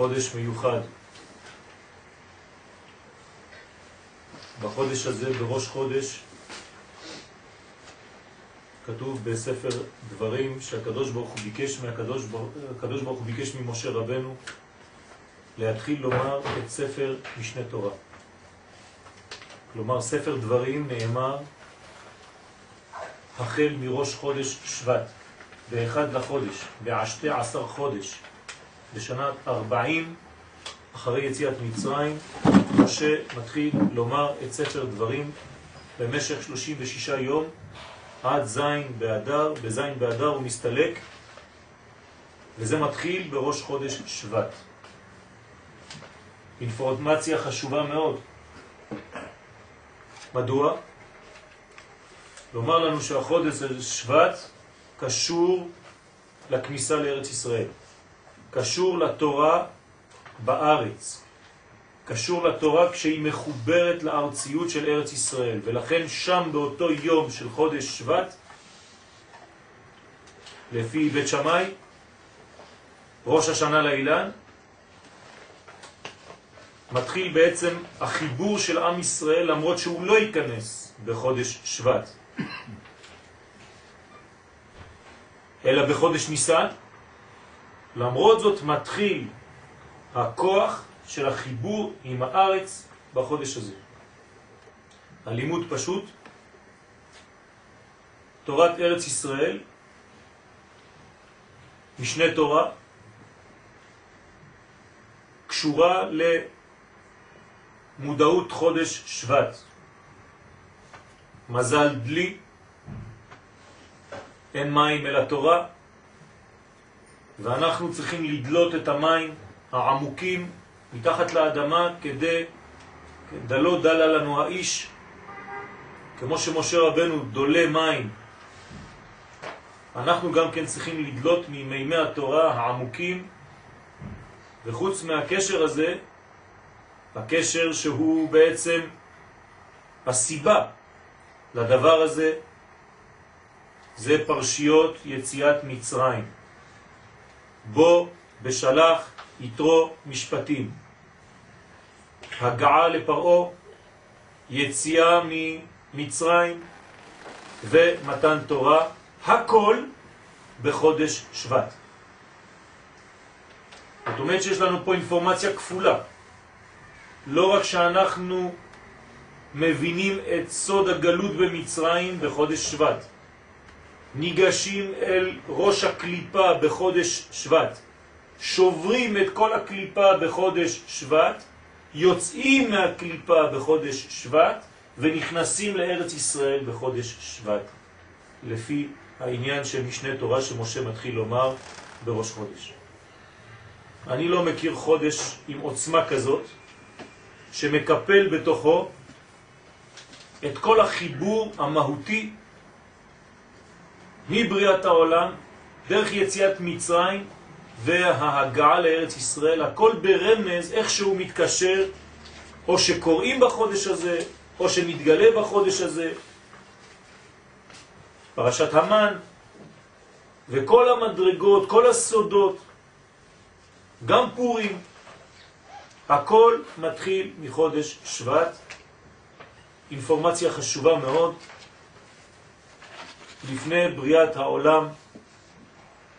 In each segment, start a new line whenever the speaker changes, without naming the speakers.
בחודש מיוחד. בחודש הזה, בראש חודש, כתוב בספר דברים שהקדוש ברוך הוא ביקש מהקדוש ברוך הוא ביקש ממשה רבנו להתחיל לומר את ספר משנה תורה. כלומר, ספר דברים נאמר החל מראש חודש שבט, באחד לחודש, בעשתי עשר חודש, בשנת ארבעים אחרי יציאת מצרים, משה מתחיל לומר את ספר דברים במשך 36 יום עד זין באדר, בזין באדר הוא מסתלק, וזה מתחיל בראש חודש שבט. אינפורמציה חשובה מאוד. מדוע? לומר לנו שהחודש שבט קשור לכניסה לארץ ישראל, קשור לתורה בארץ, קשור לתורה כשהיא מחוברת לארציות של ארץ ישראל, ולכן שם באותו יום של חודש שבט, לפי בית שמאי, ראש השנה לאילן, מתחיל בעצם החיבור של עם ישראל למרות שהוא לא ייכנס בחודש שבט, אלא בחודש ניסן, למרות זאת מתחיל הכוח של החיבור עם הארץ בחודש הזה. הלימוד פשוט, תורת ארץ ישראל, משנה תורה, קשורה למודעות חודש שבט. מזל דלי, אין מים אל התורה, ואנחנו צריכים לדלות את המים העמוקים מתחת לאדמה כדי, דלו דלה לנו האיש, כמו שמשה רבנו דולה מים. אנחנו גם כן צריכים לדלות ממימי התורה העמוקים, וחוץ מהקשר הזה, הקשר שהוא בעצם הסיבה לדבר הזה, זה פרשיות יציאת מצרים. בו בשלח יתרו משפטים. הגעה לפרעו, יציאה ממצרים ומתן תורה, הכל בחודש שבט. זאת אומרת שיש לנו פה אינפורמציה כפולה. לא רק שאנחנו מבינים את סוד הגלות במצרים בחודש שבט, ניגשים אל ראש הקליפה בחודש שבט, שוברים את כל הקליפה בחודש שבט, יוצאים מהקליפה בחודש שבט ונכנסים לארץ ישראל בחודש שבט, לפי העניין של משנה תורה שמשה מתחיל לומר בראש חודש. אני לא מכיר חודש עם עוצמה כזאת, שמקפל בתוכו את כל החיבור המהותי מבריאת העולם, דרך יציאת מצרים וההגעה לארץ ישראל, הכל ברמז איך שהוא מתקשר, או שקוראים בחודש הזה, או שמתגלה בחודש הזה. פרשת המן, וכל המדרגות, כל הסודות, גם פורים, הכל מתחיל מחודש שבט. אינפורמציה חשובה מאוד. לפני בריאת העולם,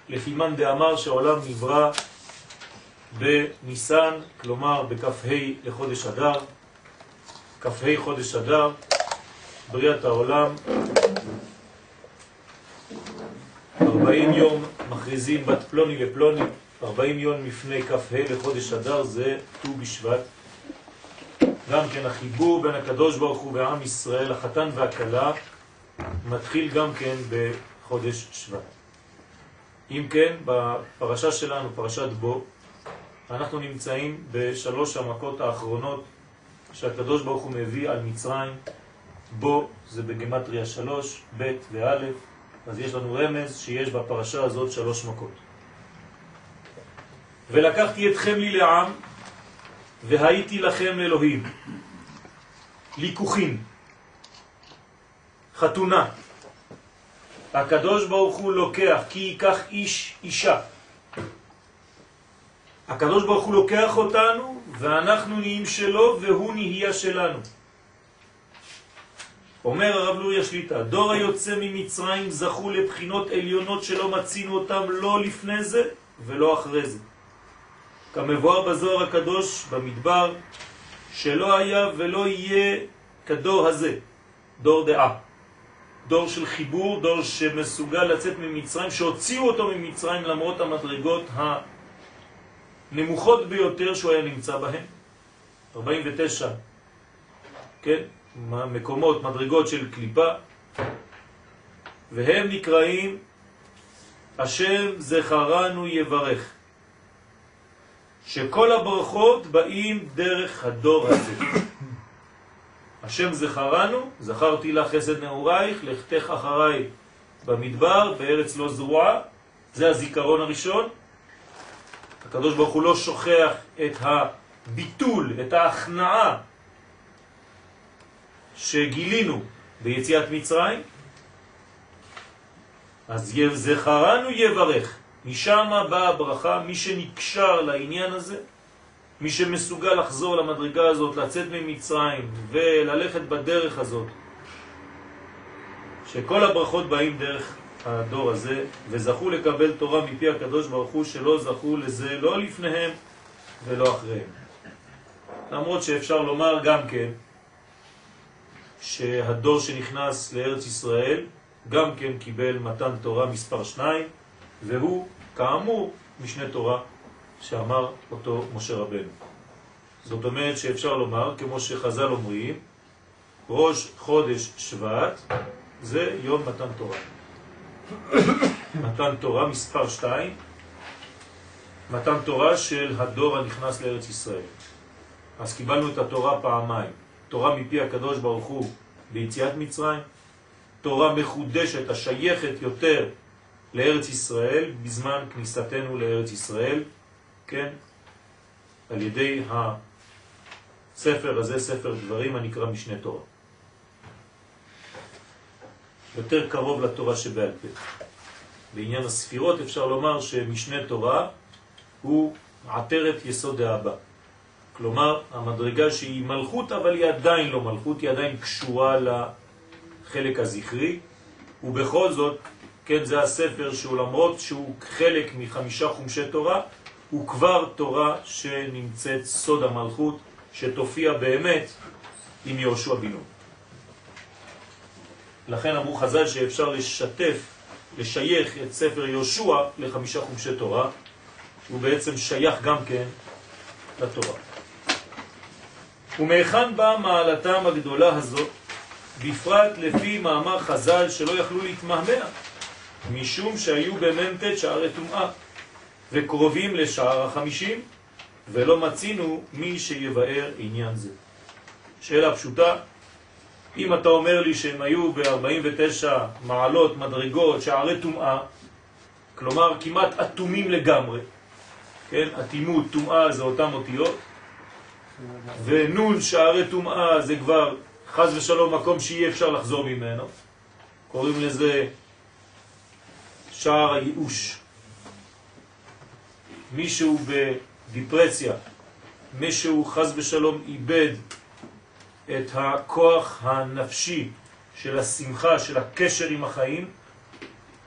לפי מאן דאמר שהעולם נברא בניסן, כלומר בכ"ה לחודש אדר, כ"ה חודש אדר, בריאת העולם, 40 יום מכריזים בת פלוני לפלוני, 40 יום לפני כ"ה לחודש אדר זה ט"ו בשבט. גם כן החיבור בין הקדוש ברוך הוא ועם ישראל, החתן והכלה, מתחיל גם כן בחודש שבט. אם כן, בפרשה שלנו, פרשת בו, אנחנו נמצאים בשלוש המכות האחרונות שהקדוש ברוך הוא מביא על מצרים. בו זה בגמטריה שלוש, ב' וא', אז יש לנו רמז שיש בפרשה הזאת שלוש מכות. ולקחתי אתכם לי לעם, והייתי לכם אלוהים. ליקוחים, חתונה. הקדוש ברוך הוא לוקח, כי ייקח איש אישה. הקדוש ברוך הוא לוקח אותנו, ואנחנו נהיים שלו, והוא נהיה שלנו. אומר הרב לוריה שליטה, דור היוצא ממצרים זכו לבחינות עליונות שלא מצינו אותם לא לפני זה ולא אחרי זה. כמבואר בזוהר הקדוש במדבר, שלא היה ולא יהיה כדור הזה, דור דעה. דור של חיבור, דור שמסוגל לצאת ממצרים, שהוציאו אותו ממצרים למרות המדרגות הנמוכות ביותר שהוא היה נמצא בהן. 49, כן? מקומות, מדרגות של קליפה, והם נקראים השם זכרנו יברך. שכל הברכות באים דרך הדור הזה. השם זכרנו, זכרתי לך חסד נעורייך, לכתך אחריי במדבר, בארץ לא זרועה, זה הזיכרון הראשון. הקדוש ברוך הוא לא שוכח את הביטול, את ההכנעה שגילינו ביציאת מצרים, אז זכרנו יברך. משם באה הברכה, מי שנקשר לעניין הזה, מי שמסוגל לחזור למדרגה הזאת, לצאת ממצרים וללכת בדרך הזאת, שכל הברכות באים דרך הדור הזה, וזכו לקבל תורה מפי הקדוש ברוך הוא, שלא זכו לזה לא לפניהם ולא אחריהם. למרות שאפשר לומר גם כן, שהדור שנכנס לארץ ישראל גם כן קיבל מתן תורה מספר שניים, והוא כאמור משנה תורה שאמר אותו משה רבנו. זאת אומרת שאפשר לומר, כמו שחז"ל אומרים, ראש חודש שבט זה יום מתן תורה. מתן תורה מספר שתיים, מתן תורה של הדור הנכנס לארץ ישראל. אז קיבלנו את התורה פעמיים, תורה מפי הקדוש ברוך הוא ביציאת מצרים, תורה מחודשת השייכת יותר לארץ ישראל בזמן כניסתנו לארץ ישראל, כן, על ידי הספר הזה, ספר דברים הנקרא משנה תורה. יותר קרוב לתורה שבעל פה. בעניין הספירות אפשר לומר שמשנה תורה הוא עטרת יסוד האבא. כלומר, המדרגה שהיא מלכות, אבל היא עדיין לא מלכות, היא עדיין קשורה לחלק הזכרי, ובכל זאת, כן, זה הספר שהוא למרות שהוא חלק מחמישה חומשי תורה, הוא כבר תורה שנמצאת סוד המלכות, שתופיע באמת עם יהושע בנו. לכן אמרו חז"ל שאפשר לשתף, לשייך את ספר יהושע לחמישה חומשי תורה, הוא בעצם שייך גם כן לתורה. ומהיכן באה מעלתם הגדולה הזאת, בפרט לפי מאמר חז"ל שלא יכלו להתמהמה, משום שהיו במ"ט שערי טומאה, וקרובים לשער החמישים, ולא מצינו מי שיבאר עניין זה. שאלה פשוטה, אם אתה אומר לי שהם היו ב-49 מעלות, מדרגות, שערי טומאה, כלומר כמעט אטומים לגמרי, כן, אטימות, טומאה זה אותם אותיות, ונון שערי טומאה זה כבר חז ושלום מקום שאי אפשר לחזור ממנו. קוראים לזה שער הייאוש. מישהו בדיפרסיה, מישהו חז ושלום איבד את הכוח הנפשי של השמחה, של הקשר עם החיים,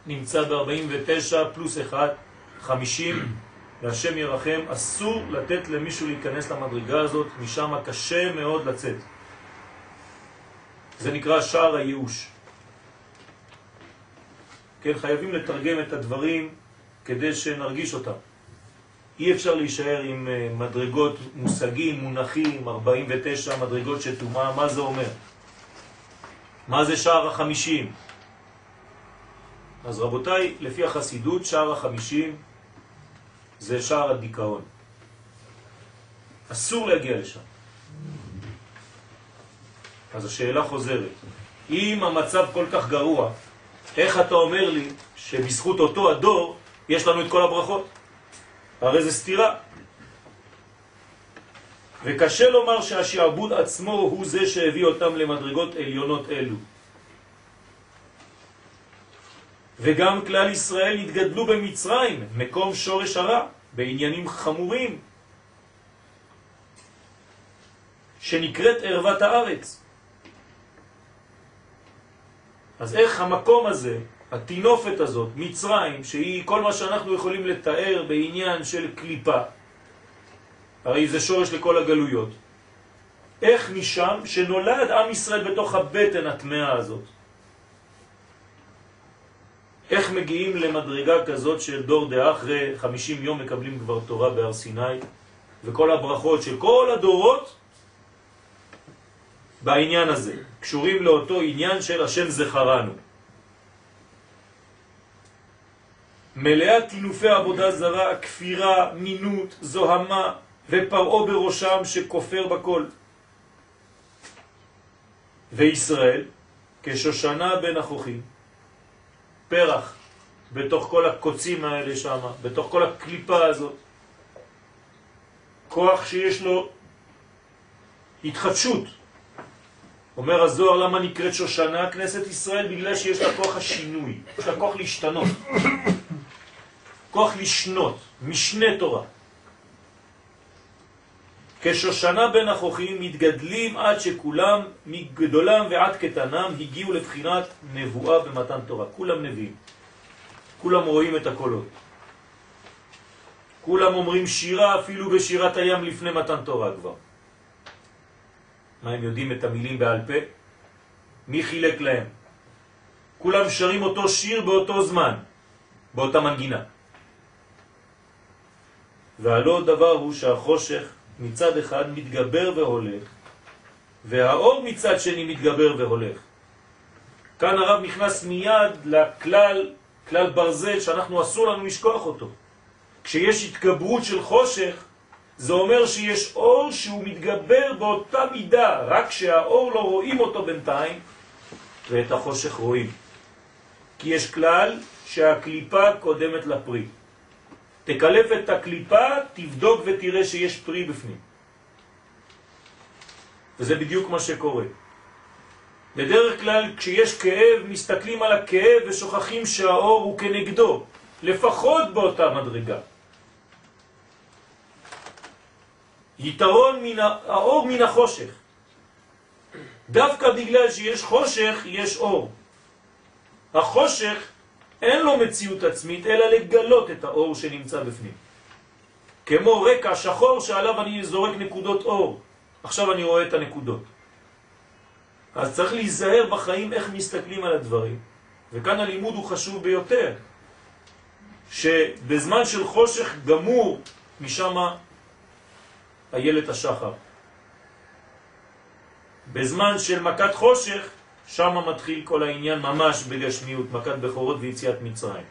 נמצא ב-49 פלוס 1, 50, והשם ירחם, אסור לתת למישהו להיכנס למדרגה הזאת, משם קשה מאוד לצאת. זה נקרא שער הייאוש. כן, חייבים לתרגם את הדברים כדי שנרגיש אותם. אי אפשר להישאר עם אה, מדרגות, מושגים, מונחים, 49 מדרגות של תומה, מה זה אומר? מה זה שער החמישים? אז רבותיי, לפי החסידות, שער החמישים זה שער הדיכאון. אסור להגיע לשם. אז השאלה חוזרת, אם המצב כל כך גרוע, איך אתה אומר לי שבזכות אותו הדור יש לנו את כל הברכות? הרי זה סתירה. וקשה לומר שהשעבוד עצמו הוא זה שהביא אותם למדרגות עליונות אלו. וגם כלל ישראל התגדלו במצרים, מקום שורש הרע, בעניינים חמורים, שנקראת ערוות הארץ. אז איך המקום הזה, התינופת הזאת, מצרים, שהיא כל מה שאנחנו יכולים לתאר בעניין של קליפה, הרי זה שורש לכל הגלויות, איך משם שנולד עם ישראל בתוך הבטן התמאה הזאת? איך מגיעים למדרגה כזאת של דור דעה אחרי 50 יום מקבלים כבר תורה בהר סיני וכל הברכות של כל הדורות בעניין הזה, קשורים לאותו עניין של השם זכרנו. מלאה תינופי עבודה זרה, כפירה, מינות, זוהמה ופרעו בראשם שכופר בכל. וישראל כשושנה בין החוכים, פרח בתוך כל הקוצים האלה שם, בתוך כל הקליפה הזאת, כוח שיש לו התחדשות, אומר הזוהר למה נקראת שושנה כנסת ישראל? בגלל שיש לה כוח השינוי, יש לה כוח להשתנות, כוח לשנות, משנה תורה. כשושנה בין החוכים מתגדלים עד שכולם, מגדולם ועד קטנם, הגיעו לבחינת נבואה במתן תורה. כולם נביאים. כולם רואים את הקולות. כולם אומרים שירה אפילו בשירת הים לפני מתן תורה כבר. מה הם יודעים את המילים בעל פה? מי חילק להם? כולם שרים אותו שיר באותו זמן, באותה מנגינה. והלא דבר הוא שהחושך מצד אחד מתגבר והולך, והאור מצד שני מתגבר והולך. כאן הרב נכנס מיד לכלל, כלל ברזל, שאנחנו אסור לנו לשכוח אותו. כשיש התגברות של חושך, זה אומר שיש אור שהוא מתגבר באותה מידה, רק שהאור לא רואים אותו בינתיים, ואת החושך רואים. כי יש כלל שהקליפה קודמת לפרי. תקלף את הקליפה, תבדוק ותראה שיש פרי בפנים. וזה בדיוק מה שקורה. בדרך כלל כשיש כאב, מסתכלים על הכאב ושוכחים שהאור הוא כנגדו, לפחות באותה מדרגה. יתרון מן האור מן החושך. דווקא בגלל שיש חושך, יש אור. החושך אין לו מציאות עצמית, אלא לגלות את האור שנמצא בפנים. כמו רקע שחור שעליו אני זורק נקודות אור. עכשיו אני רואה את הנקודות. אז צריך להיזהר בחיים איך מסתכלים על הדברים. וכאן הלימוד הוא חשוב ביותר. שבזמן של חושך גמור, משם איילת השחר. בזמן של מכת חושך, שם מתחיל כל העניין ממש בגשמיות, מכת בכורות ויציאת מצרים.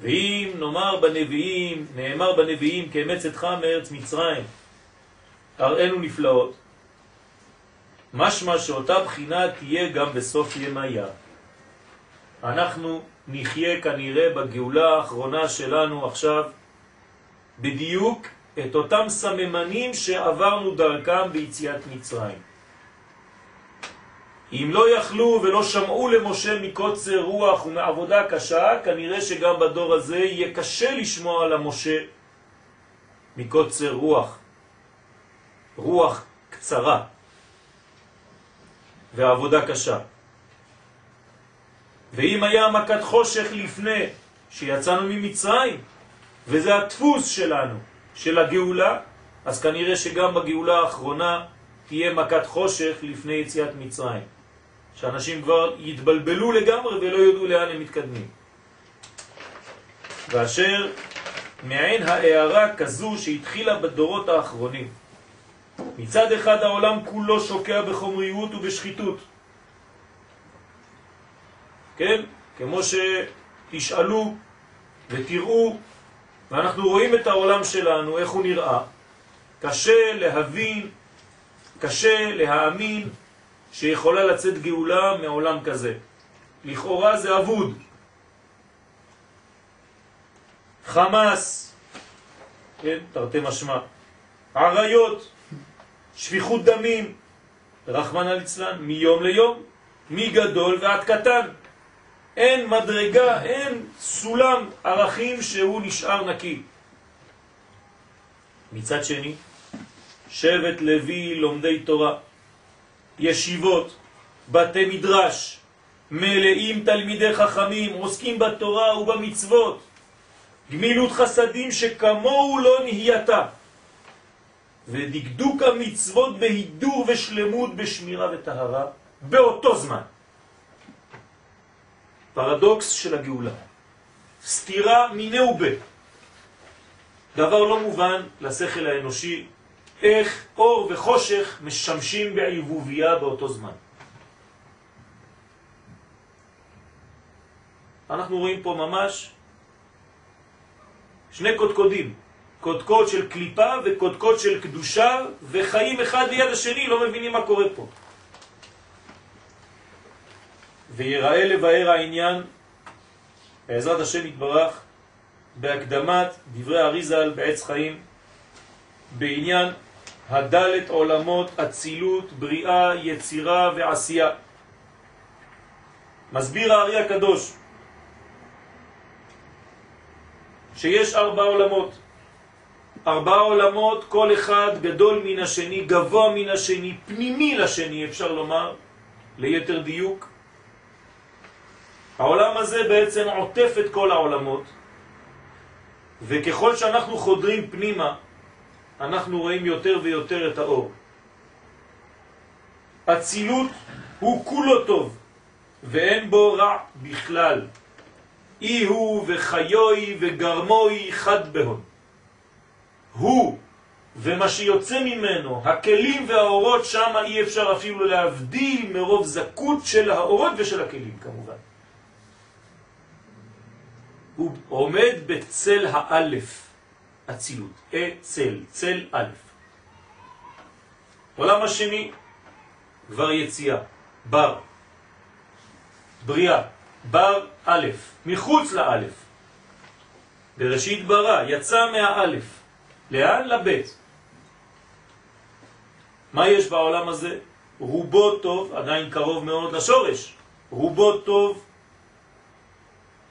ואם נאמר בנביאים, נאמר בנביאים כאמצתך מארץ מצרים, הראינו נפלאות, משמע שאותה בחינה תהיה גם בסוף ימיה. אנחנו נחיה כנראה בגאולה האחרונה שלנו עכשיו בדיוק את אותם סממנים שעברנו דרכם ביציאת מצרים. אם לא יכלו ולא שמעו למשה מקוצר רוח ומעבודה קשה, כנראה שגם בדור הזה יהיה קשה לשמוע למשה מקוצר רוח, רוח קצרה ועבודה קשה. ואם היה מכת חושך לפני שיצאנו ממצרים, וזה הדפוס שלנו, של הגאולה, אז כנראה שגם בגאולה האחרונה תהיה מכת חושך לפני יציאת מצרים. שאנשים כבר יתבלבלו לגמרי ולא יודעו לאן הם מתקדמים. ואשר מעין הערה כזו שהתחילה בדורות האחרונים. מצד אחד העולם כולו שוקע בחומריות ובשחיתות. כן? כמו שתשאלו ותראו ואנחנו רואים את העולם שלנו, איך הוא נראה. קשה להבין, קשה להאמין שיכולה לצאת גאולה מעולם כזה. לכאורה זה אבוד. חמאס, כן, תרתי משמע, עריות, שפיכות דמים, רחמן על אצלן, מיום ליום, מגדול ועד קטן. אין מדרגה, אין סולם ערכים שהוא נשאר נקי. מצד שני, שבט לוי לומדי תורה, ישיבות, בתי מדרש, מלאים תלמידי חכמים, עוסקים בתורה ובמצוות, גמילות חסדים שכמוהו לא נהייתה, ודקדוק המצוות בהידור ושלמות בשמירה וטהרה באותו זמן. פרדוקס של הגאולה. סתירה מיני ובה. דבר לא מובן לשכל האנושי, איך אור וחושך משמשים בעיבוביה באותו זמן. אנחנו רואים פה ממש שני קודקודים, קודקוד של קליפה וקודקוד של קדושה, וחיים אחד ליד השני, לא מבינים מה קורה פה. ויראה לבאר העניין, בעזרת השם יתברך, בהקדמת דברי אריזל בעץ חיים, בעניין הדלת עולמות, אצילות, בריאה, יצירה ועשייה. מסביר הארי הקדוש שיש ארבע עולמות. ארבע עולמות, כל אחד גדול מן השני, גבוה מן השני, פנימי לשני, אפשר לומר, ליתר דיוק. העולם הזה בעצם עוטף את כל העולמות, וככל שאנחנו חודרים פנימה, אנחנו רואים יותר ויותר את האור. הצילות הוא כולו טוב, ואין בו רע בכלל. אי הוא וחיוי וגרמוי חד בהון. הוא ומה שיוצא ממנו, הכלים והאורות שם אי אפשר אפילו להבדיל מרוב זכות של האורות ושל הכלים כמובן. הוא עומד בצל האלף, אצילות, אה צל, אלף. עולם השני, כבר יציאה, בר, בריאה, בר א', מחוץ לאלף. בראשית ברא, יצא מהאלף. לאן? לבית. מה יש בעולם הזה? רובו טוב, עדיין קרוב מאוד לשורש, רובו טוב,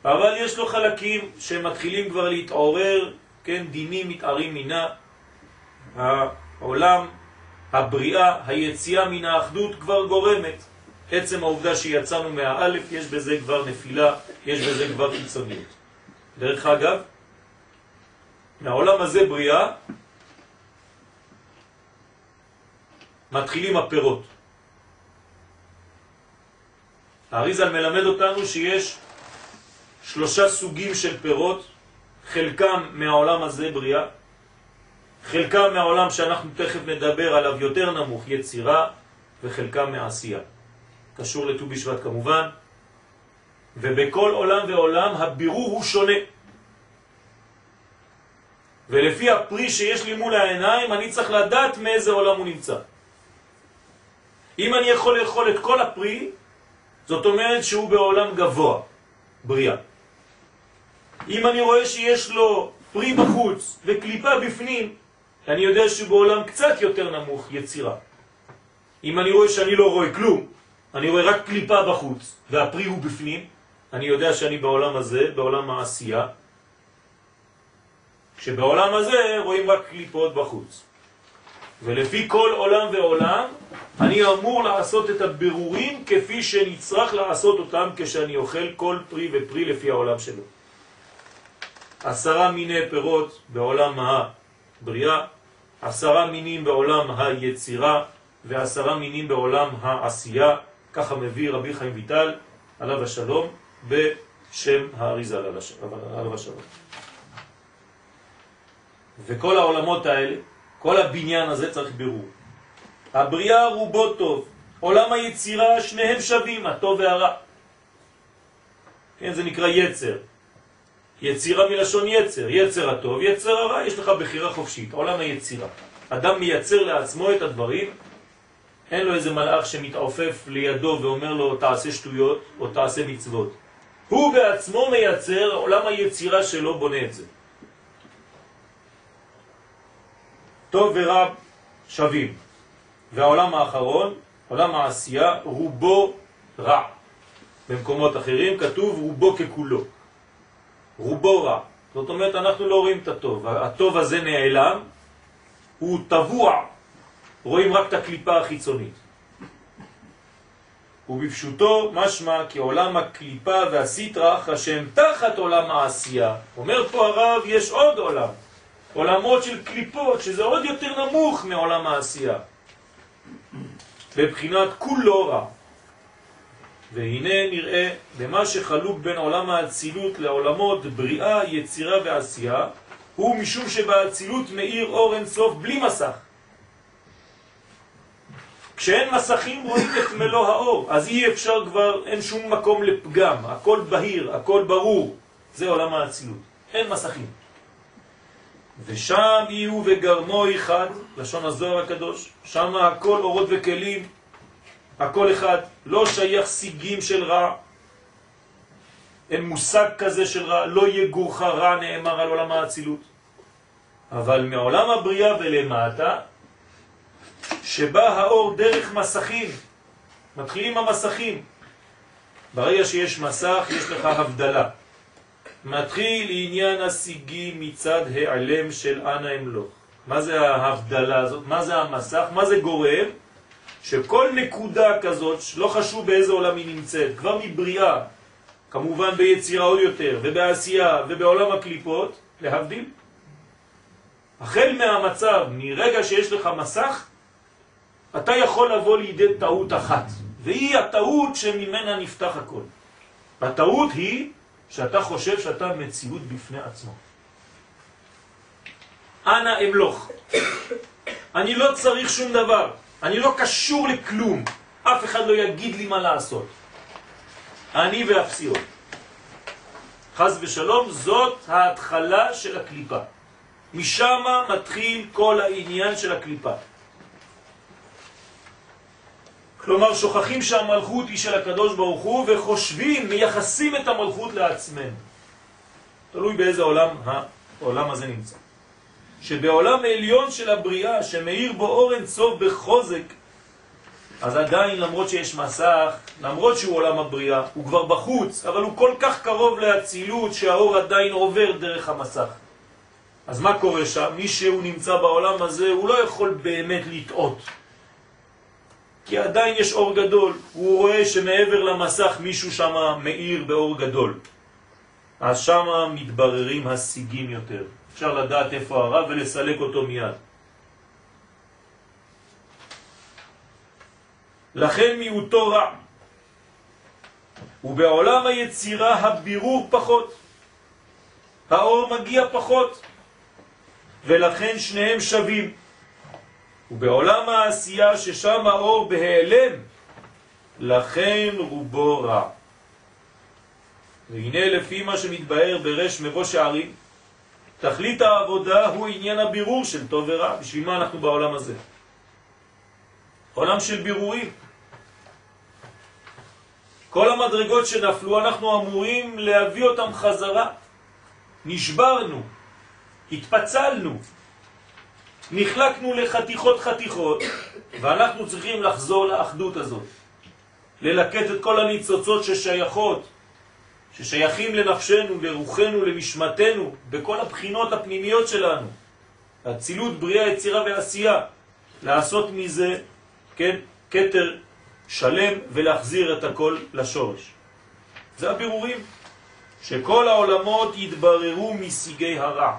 אבל יש לו חלקים שמתחילים כבר להתעורר, כן, דינים מתארים מינה, העולם, הבריאה, היציאה מן האחדות כבר גורמת. עצם העובדה שיצאנו מהאלף, יש בזה כבר נפילה, יש בזה כבר קיצוניות. דרך אגב, מהעולם הזה בריאה, מתחילים הפירות. האריזל מלמד אותנו שיש שלושה סוגים של פירות, חלקם מהעולם הזה בריאה, חלקם מהעולם שאנחנו תכף נדבר עליו יותר נמוך, יצירה, וחלקם מעשייה. קשור לט"ו בשבט כמובן, ובכל עולם ועולם הבירור הוא שונה. ולפי הפרי שיש לי מול העיניים, אני צריך לדעת מאיזה עולם הוא נמצא. אם אני יכול לאכול את כל הפרי, זאת אומרת שהוא בעולם גבוה, בריאה. אם אני רואה שיש לו פרי בחוץ וקליפה בפנים, אני יודע שהוא בעולם קצת יותר נמוך, יצירה. אם אני רואה שאני לא רואה כלום, אני רואה רק קליפה בחוץ, והפרי הוא בפנים, אני יודע שאני בעולם הזה, בעולם העשייה, כשבעולם הזה רואים רק קליפות בחוץ. ולפי כל עולם ועולם, אני אמור לעשות את הבירורים כפי שנצרך לעשות אותם כשאני אוכל כל פרי ופרי לפי העולם שלו. עשרה מיני פירות בעולם הבריאה, עשרה מינים בעולם היצירה ועשרה מינים בעולם העשייה, ככה מביא רבי חיים ויטל, עליו השלום, בשם האריזה עליו השלום. וכל העולמות האלה, כל הבניין הזה צריך בירור. הבריאה רובו טוב, עולם היצירה שניהם שווים, הטוב והרע. כן, זה נקרא יצר. יצירה מלשון יצר, יצר הטוב, יצר הרע, יש לך בחירה חופשית, עולם היצירה. אדם מייצר לעצמו את הדברים אין לו איזה מלאך שמתעופף לידו ואומר לו תעשה שטויות או תעשה מצוות. הוא בעצמו מייצר, עולם היצירה שלו בונה את זה. טוב ורע שווים. והעולם האחרון, עולם העשייה, רובו רע. במקומות אחרים כתוב רובו ככולו. רובו רע. זאת אומרת, אנחנו לא רואים את הטוב. הטוב הזה נעלם, הוא טבוע, רואים רק את הקליפה החיצונית. ובפשוטו משמע כי עולם הקליפה והסיטרח השם תחת עולם העשייה. אומר פה הרב, יש עוד עולם, עולמות של קליפות, שזה עוד יותר נמוך מעולם העשייה. בבחינת כולו רע. והנה נראה במה שחלוק בין עולם האצילות לעולמות בריאה, יצירה ועשייה, הוא משום שבאצילות מאיר אור אינסוף בלי מסך. כשאין מסכים רואים את מלוא האור, אז אי אפשר כבר, אין שום מקום לפגם, הכל בהיר, הכל ברור, זה עולם האצילות, אין מסכים. ושם יהיו וגרמו אחד, לשון הזוהר הקדוש, שם הכל אורות וכלים, הכל אחד, לא שייך סיגים של רע, אין מושג כזה של רע, לא יגורך רע נאמר על עולם האצילות. אבל מעולם הבריאה ולמטה, שבא האור דרך מסכים, מתחילים המסכים. ברגע שיש מסך יש לך הבדלה. מתחיל עניין השיגים מצד העלם של אנא אמלוך. מה זה ההבדלה הזאת? מה זה המסך? מה זה גורם? שכל נקודה כזאת, לא חשוב באיזה עולם היא נמצאת, כבר מבריאה, כמובן ביצירה עוד יותר, ובעשייה, ובעולם הקליפות, להבדיל. החל מהמצב, מרגע שיש לך מסך, אתה יכול לבוא לידי טעות אחת, והיא הטעות שממנה נפתח הכל. הטעות היא שאתה חושב שאתה מציאות בפני עצמו. אנא אמלוך. אני לא צריך שום דבר. אני לא קשור לכלום. אף אחד לא יגיד לי מה לעשות. אני ואפסיות. חז ושלום, זאת ההתחלה של הקליפה. משם מתחיל כל העניין של הקליפה. כלומר, שוכחים שהמלכות היא של הקדוש ברוך הוא וחושבים, מייחסים את המלכות לעצמנו. תלוי באיזה עולם העולם הזה נמצא. שבעולם העליון של הבריאה, שמאיר בו אור אינסוף בחוזק, אז עדיין למרות שיש מסך, למרות שהוא עולם הבריאה, הוא כבר בחוץ, אבל הוא כל כך קרוב להצילות שהאור עדיין עובר דרך המסך. אז מה קורה שם? מי שהוא נמצא בעולם הזה, הוא לא יכול באמת לטעות. כי עדיין יש אור גדול, הוא רואה שמעבר למסך מישהו שם מאיר באור גדול. אז שם מתבררים השיגים יותר. אפשר לדעת איפה הרב ולסלק אותו מיד. לכן מיעוטו רע. ובעולם היצירה הבירור פחות. האור מגיע פחות, ולכן שניהם שווים. ובעולם העשייה ששם האור בהיעלם, לכן רובו רע. והנה לפי מה שמתבהר ברש מבוא שערים, תכלית העבודה הוא עניין הבירור של טוב ורע. בשביל מה אנחנו בעולם הזה? עולם של בירורים. כל המדרגות שנפלו אנחנו אמורים להביא אותם חזרה. נשברנו, התפצלנו, נחלקנו לחתיכות חתיכות, ואנחנו צריכים לחזור לאחדות הזאת. ללקט את כל הניצוצות ששייכות ששייכים לנפשנו, לרוחנו, לנשמתנו, בכל הבחינות הפנימיות שלנו. הצילות, בריאה, יצירה ועשייה. לעשות מזה, כן, קטר שלם ולהחזיר את הכל לשורש. זה הבירורים. שכל העולמות יתבררו משיגי הרע.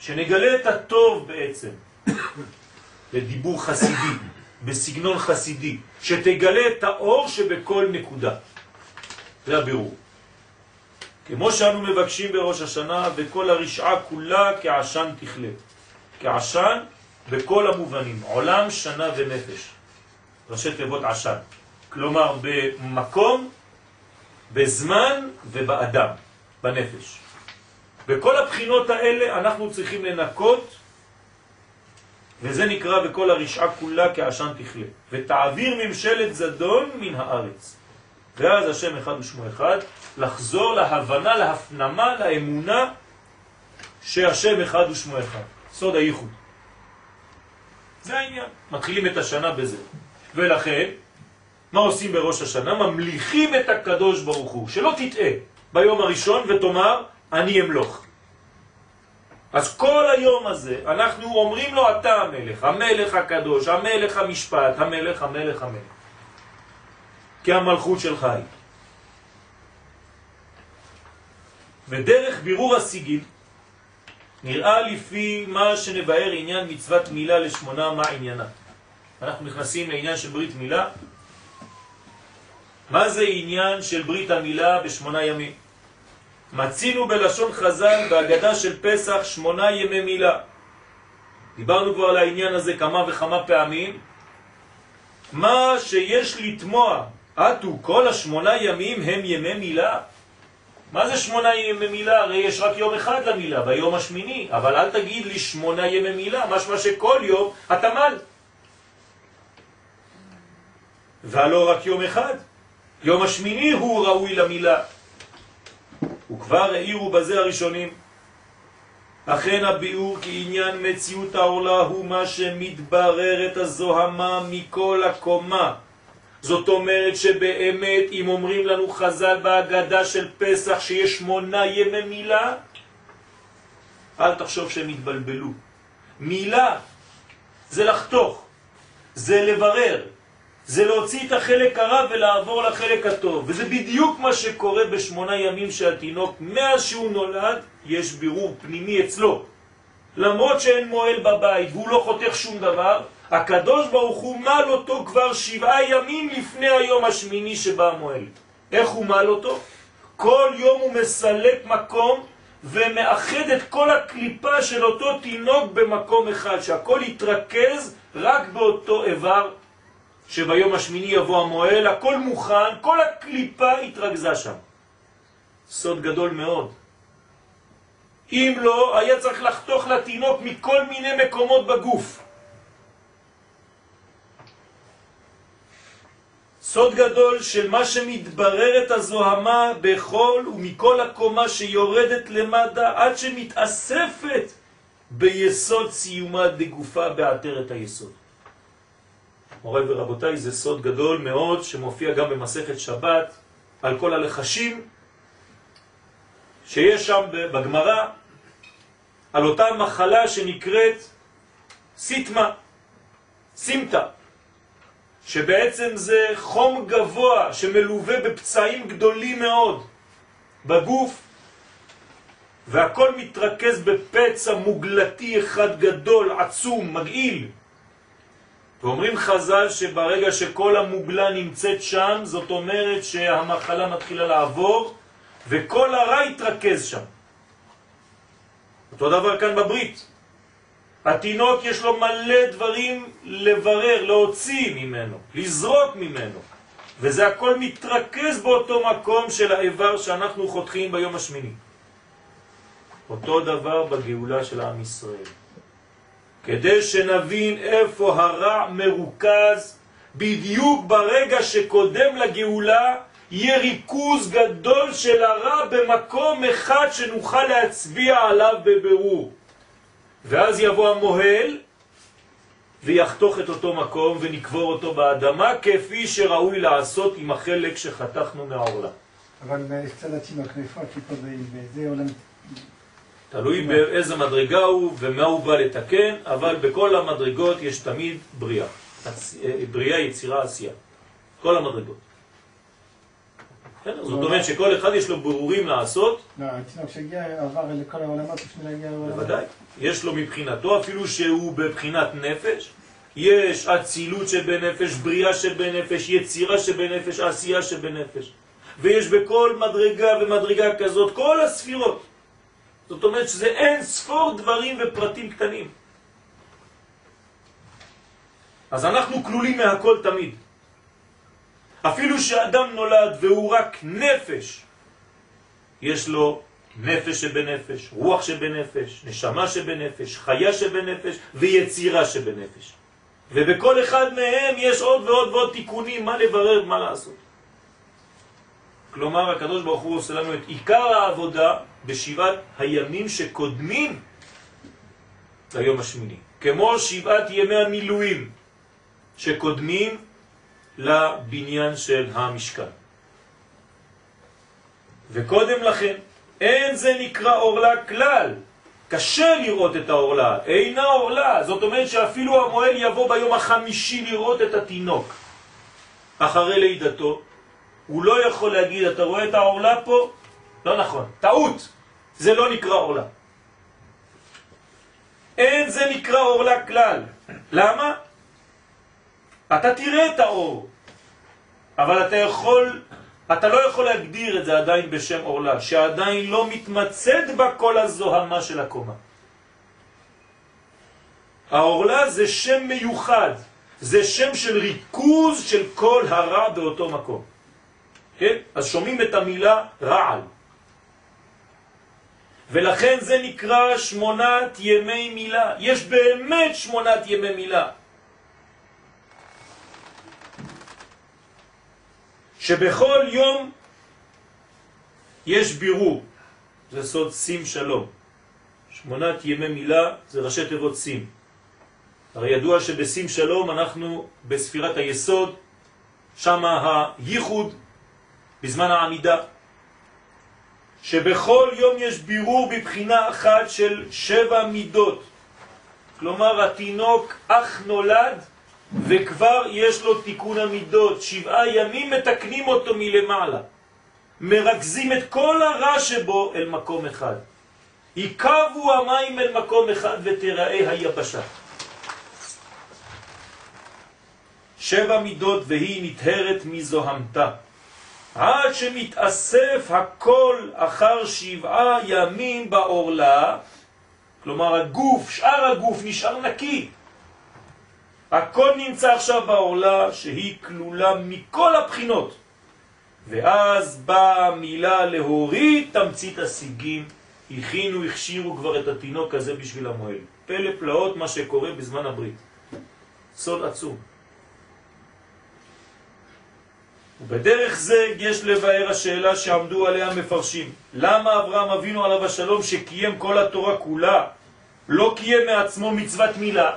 שנגלה את הטוב בעצם, בדיבור חסידי, בסגנון חסידי, שתגלה את האור שבכל נקודה. זה הבירור. כמו שאנו מבקשים בראש השנה, וכל הרשעה כולה כעשן תכלה. כעשן בכל המובנים, עולם, שנה ונפש. ראשי תיבות עשן. כלומר, במקום, בזמן ובאדם, בנפש. בכל הבחינות האלה אנחנו צריכים לנקות, וזה נקרא בכל הרשעה כולה כעשן תכלה. ותעביר ממשלת זדון מן הארץ. ואז השם אחד ושמו אחד, לחזור להבנה, להפנמה, לאמונה, שהשם אחד ושמו אחד, סוד הייחוד. זה העניין. מתחילים את השנה בזה. ולכן, מה עושים בראש השנה? ממליכים את הקדוש ברוך הוא, שלא תטעה ביום הראשון ותאמר, אני אמלוך. אז כל היום הזה אנחנו אומרים לו אתה המלך, המלך הקדוש, המלך המשפט, המלך, המלך, המלך. כי המלכות שלך היא. ודרך בירור הסיגים נראה לפי מה שנבהר עניין מצוות מילה לשמונה מה עניינה. אנחנו נכנסים לעניין של ברית מילה. מה זה עניין של ברית המילה בשמונה ימים? מצינו בלשון חז"ל בהגדה של פסח שמונה ימי מילה. דיברנו כבר על העניין הזה כמה וכמה פעמים. מה שיש לתמוע, עטו כל השמונה ימים הם ימי מילה? מה זה שמונה ימי מילה? הרי יש רק יום אחד למילה, ביום השמיני. אבל אל תגיד לי שמונה ימי מילה, משמע שכל יום אתה מל. ולא רק יום אחד. יום השמיני הוא ראוי למילה. וכבר העירו בזה הראשונים. אכן הביאור כעניין מציאות העולה הוא מה שמתבררת הזוהמה מכל הקומה. זאת אומרת שבאמת אם אומרים לנו חז"ל בהגדה של פסח שיש שמונה ימי מילה, אל תחשוב שהם התבלבלו. מילה זה לחתוך, זה לברר, זה להוציא את החלק הרע ולעבור לחלק הטוב. וזה בדיוק מה שקורה בשמונה ימים שהתינוק, מאז שהוא נולד, יש בירור פנימי אצלו. למרות שאין מועל בבית והוא לא חותך שום דבר, הקדוש ברוך הוא מל אותו כבר שבעה ימים לפני היום השמיני שבא המועל. איך הוא מל אותו? כל יום הוא מסלק מקום ומאחד את כל הקליפה של אותו תינוק במקום אחד, שהכל יתרכז רק באותו איבר שביום השמיני יבוא המועל, הכל מוכן, כל הקליפה התרכזה שם. סוד גדול מאוד. אם לא, היה צריך לחתוך לתינוק מכל מיני מקומות בגוף. סוד גדול של מה שמתבררת הזוהמה בכל ומכל הקומה שיורדת למדע עד שמתאספת ביסוד סיומה דגופה בעטרת היסוד. מורי ורבותיי, זה סוד גדול מאוד שמופיע גם במסכת שבת על כל הלחשים שיש שם בגמרא על אותה מחלה שנקראת סיטמה, סימטה, שבעצם זה חום גבוה שמלווה בפצעים גדולים מאוד בגוף והכל מתרכז בפצע מוגלתי אחד גדול, עצום, מגעיל. ואומרים חז"ל שברגע שכל המוגלה נמצאת שם, זאת אומרת שהמחלה מתחילה לעבור וכל הרע יתרכז שם. אותו דבר כאן בברית. התינוק יש לו מלא דברים לברר, להוציא ממנו, לזרוק ממנו. וזה הכל מתרכז באותו מקום של האיבר שאנחנו חותכים ביום השמיני. אותו דבר בגאולה של עם ישראל. כדי שנבין איפה הרע מרוכז, בדיוק ברגע שקודם לגאולה יהיה ריכוז גדול של הרע במקום אחד שנוכל להצביע עליו בבירור. ואז יבוא המוהל ויחתוך את אותו מקום ונקבור אותו באדמה כפי שראוי לעשות עם החלק שחתכנו מהעורלה.
אבל קצת התינוק, איפה הכיפה באיזה עולם?
תלוי באיזה מדרגה הוא ומה הוא בא לתקן, אבל בכל המדרגות יש תמיד בריאה. בריאה, יצירה, עשייה. כל המדרגות. זאת אומרת שכל אחד יש לו ברורים לעשות.
לא, התינוק שהגיע עבר לכל העולמות לפני להגיע לעולמות.
בוודאי. יש לו מבחינתו, אפילו שהוא בבחינת נפש, יש אצילות שבנפש, בריאה שבנפש, יצירה שבנפש, עשייה שבנפש. ויש בכל מדרגה ומדרגה כזאת, כל הספירות. זאת אומרת שזה אין ספור דברים ופרטים קטנים. אז אנחנו כלולים מהכל תמיד. אפילו שאדם נולד והוא רק נפש, יש לו נפש שבנפש, רוח שבנפש, נשמה שבנפש, חיה שבנפש ויצירה שבנפש. ובכל אחד מהם יש עוד ועוד ועוד תיקונים, מה לברר, מה לעשות. כלומר, הקדוש ברוך הוא עושה לנו את עיקר העבודה בשבעת הימים שקודמים ליום השמיני. כמו שבעת ימי המילואים שקודמים לבניין של המשכן. וקודם לכן, אין זה נקרא אורלה כלל. קשה לראות את האורלה, אינה אורלה. זאת אומרת שאפילו המועל יבוא ביום החמישי לראות את התינוק. אחרי לידתו, הוא לא יכול להגיד, אתה רואה את האורלה פה? לא נכון, טעות. זה לא נקרא אורלה. אין זה נקרא אורלה כלל. למה? אתה תראה את האור, אבל אתה יכול, אתה לא יכול להגדיר את זה עדיין בשם אורלה, שעדיין לא מתמצד בה כל הזוהמה של הקומה. האורלה זה שם מיוחד, זה שם של ריכוז של כל הרע באותו מקום. כן? אז שומעים את המילה רעל. ולכן זה נקרא שמונת ימי מילה. יש באמת שמונת ימי מילה. שבכל יום יש בירור, זה סוד שים שלום. שמונת ימי מילה זה ראשי תיבות שים. הרי ידוע שבשים שלום אנחנו בספירת היסוד, שם הייחוד בזמן העמידה. שבכל יום יש בירור בבחינה אחת של שבע מידות. כלומר, התינוק אך נולד וכבר יש לו תיקון המידות. שבעה ימים מתקנים אותו מלמעלה. מרכזים את כל הרע שבו אל מקום אחד. יקבו המים אל מקום אחד ותראה היבשה. שבע מידות והיא נטהרת מזוהמתה. עד שמתאסף הכל אחר שבעה ימים בעורלה, כלומר הגוף, שאר הגוף נשאר נקי. הכל נמצא עכשיו בעורלה שהיא כלולה מכל הבחינות. ואז באה המילה להוריד תמצית השיגים, הכינו, הכשירו כבר את התינוק הזה בשביל המועל. פלא פלאות מה שקורה בזמן הברית. סוד עצום. ובדרך זה יש לבאר השאלה שעמדו עליה מפרשים. למה אברהם אבינו עליו השלום שקיים כל התורה כולה לא קיים מעצמו מצוות מילה?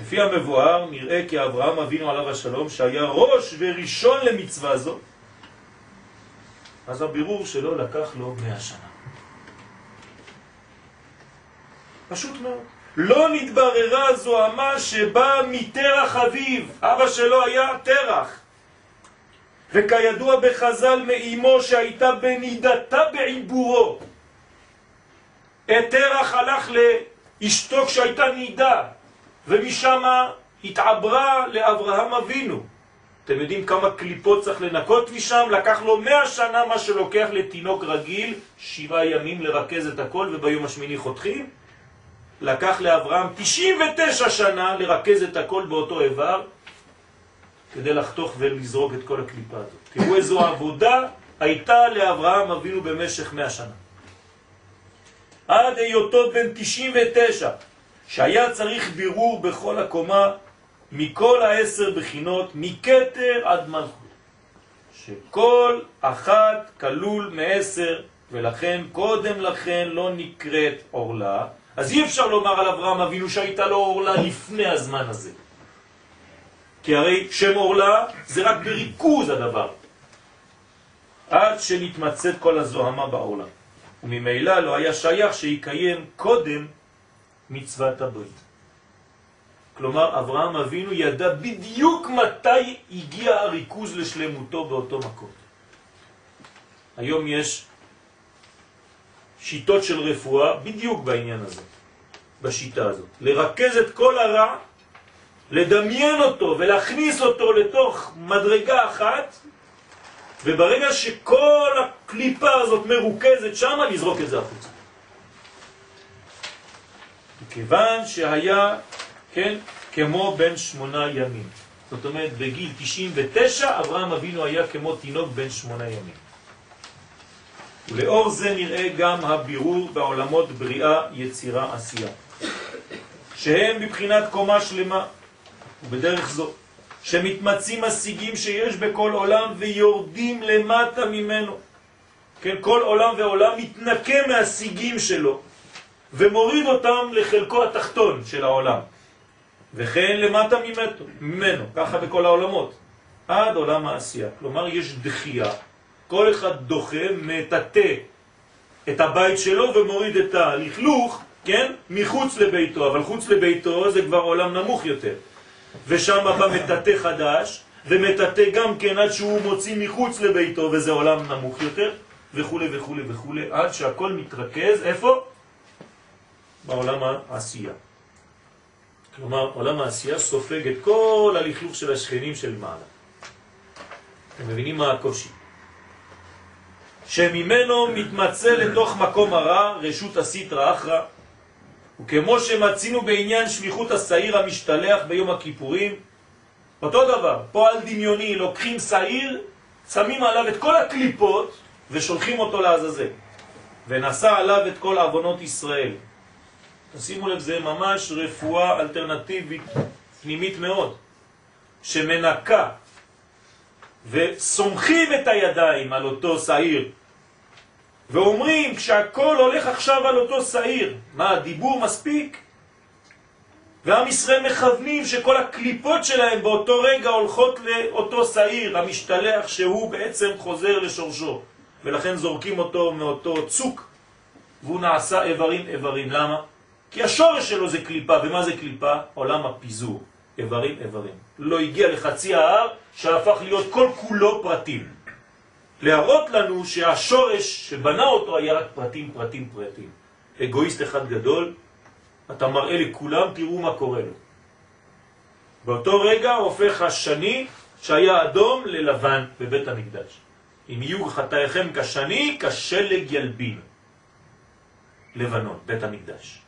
לפי המבואר נראה כי אברהם אבינו עליו השלום שהיה ראש וראשון למצווה זו אז הבירור שלו לקח לו מאה שנה. פשוט מאוד. לא נתבררה זוהמה שבאה מתרח אביו, אבא שלו היה תרח. וכידוע בחז"ל מאימו שהייתה בנידתה בעיבורו. תרח הלך לאשתו כשהייתה נידה, ומשם התעברה לאברהם אבינו. אתם יודעים כמה קליפות צריך לנקות משם? לקח לו מאה שנה מה שלוקח לתינוק רגיל, שבעה ימים לרכז את הכל וביום השמיני חותכים. לקח לאברהם 99 שנה לרכז את הכל באותו איבר כדי לחתוך ולזרוק את כל הקליפה הזאת. תראו איזו עבודה הייתה לאברהם אבינו במשך מאה שנה. עד היותו בן 99, שהיה צריך בירור בכל הקומה מכל העשר בחינות, מקטר עד מלכות. שכל אחת כלול מעשר, ולכן קודם לכן לא נקראת עורלה, אז אי אפשר לומר על אברהם אבינו שהייתה לו עורלה לפני הזמן הזה. כי הרי שם עורלה זה רק בריכוז הדבר. עד שנתמצאת כל הזוהמה בעורלה. וממילא לא היה שייך שיקיים קודם מצוות הברית. כלומר, אברהם אבינו ידע בדיוק מתי הגיע הריכוז לשלמותו באותו מקום. היום יש שיטות של רפואה בדיוק בעניין הזה, בשיטה הזאת. לרכז את כל הרע, לדמיין אותו ולהכניס אותו לתוך מדרגה אחת, וברגע שכל הקליפה הזאת מרוכזת שם, לזרוק את זה החוצה. כיוון שהיה, כן, כמו בן שמונה ימים. זאת אומרת, בגיל 99 אברהם אבינו היה כמו תינוק בן שמונה ימים. ולאור זה נראה גם הבירור בעולמות בריאה, יצירה, עשייה. שהם בבחינת קומה שלמה, ובדרך זו, שמתמצים השיגים שיש בכל עולם ויורדים למטה ממנו. כן, כל עולם ועולם מתנקה מהשיגים שלו ומוריד אותם לחלקו התחתון של העולם. וכן למטה ממנו, ממנו, ככה בכל העולמות, עד עולם העשייה. כלומר, יש דחייה. כל אחד דוחה, מטאטא את הבית שלו ומוריד את הלכלוך, כן, מחוץ לביתו, אבל חוץ לביתו זה כבר עולם נמוך יותר. ושם בא מטאטא חדש, ומטאטא גם כן עד שהוא מוציא מחוץ לביתו, וזה עולם נמוך יותר, וכו' וכו' וכו', עד שהכל מתרכז, איפה? בעולם העשייה. כלומר, עולם העשייה סופג את כל הלכלוך של השכנים של מעלה. אתם מבינים מה הקושי? שממנו מתמצא לתוך מקום הרע, רשות הסיטרא אחרא, וכמו שמצינו בעניין שליחות השעיר המשתלח ביום הכיפורים, אותו דבר, פועל דמיוני, לוקחים שעיר, שמים עליו את כל הקליפות ושולחים אותו לעזאזל, ונשא עליו את כל עוונות ישראל. תשימו לב, זה ממש רפואה אלטרנטיבית פנימית מאוד, שמנקה וסומכים את הידיים על אותו שעיר ואומרים כשהכל הולך עכשיו על אותו שעיר, מה הדיבור מספיק? ועם ישראל מכוונים שכל הקליפות שלהם באותו רגע הולכות לאותו שעיר המשתלח שהוא בעצם חוזר לשורשו ולכן זורקים אותו מאותו צוק והוא נעשה איברים איברים. למה? כי השורש שלו זה קליפה, ומה זה קליפה? עולם הפיזור, איברים איברים. לא הגיע לחצי ההר שהפך להיות כל כולו פרטים. להראות לנו שהשורש שבנה אותו היה רק פרטים, פרטים, פרטים. אגואיסט אחד גדול, אתה מראה לכולם, תראו מה קורה לו. באותו רגע הופך השני שהיה אדום ללבן בבית המקדש. אם יהיו חטאיכם כשני, כשלג ילבין. לבנון, בית המקדש.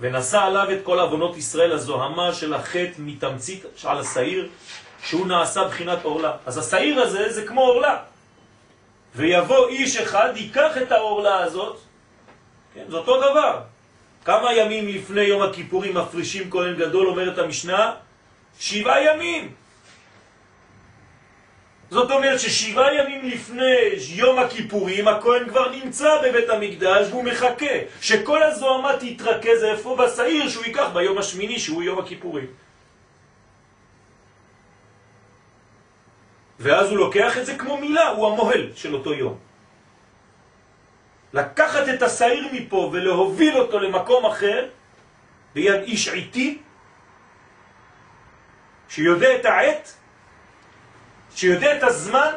ונשא עליו את כל אבונות ישראל הזוהמה של החטא מתמצית על השעיר, שהוא נעשה בחינת אורלה. אז השעיר הזה זה כמו אורלה. ויבוא איש אחד, ייקח את האורלה הזאת, כן, זה אותו דבר. כמה ימים לפני יום הכיפורים מפרישים כהן גדול, אומרת המשנה? שבעה ימים. זאת אומרת ששבעה ימים לפני יום הכיפורים הכהן כבר נמצא בבית המקדש והוא מחכה שכל הזוהמה תתרכז איפה? בשעיר שהוא ייקח ביום השמיני שהוא יום הכיפורים. ואז הוא לוקח את זה כמו מילה, הוא המוהל של אותו יום. לקחת את השעיר מפה ולהוביל אותו למקום אחר ביד איש עיתי שיודע את העת שיודע את הזמן,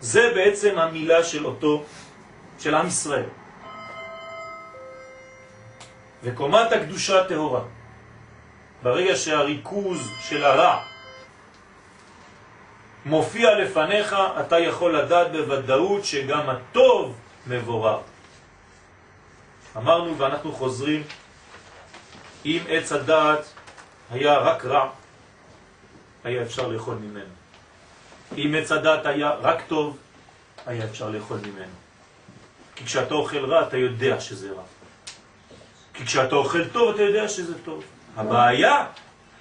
זה בעצם המילה של אותו, של עם ישראל. וקומת הקדושה טהורה. ברגע שהריכוז של הרע מופיע לפניך, אתה יכול לדעת בוודאות שגם הטוב מבורר. אמרנו ואנחנו חוזרים, אם עץ הדעת היה רק רע, היה אפשר לאכול ממנו. אם עץ הדת היה רק טוב, היה אפשר לאכול ממנו. כי כשאתה אוכל רע, אתה יודע שזה רע. כי כשאתה אוכל טוב, אתה יודע שזה טוב. הבעיה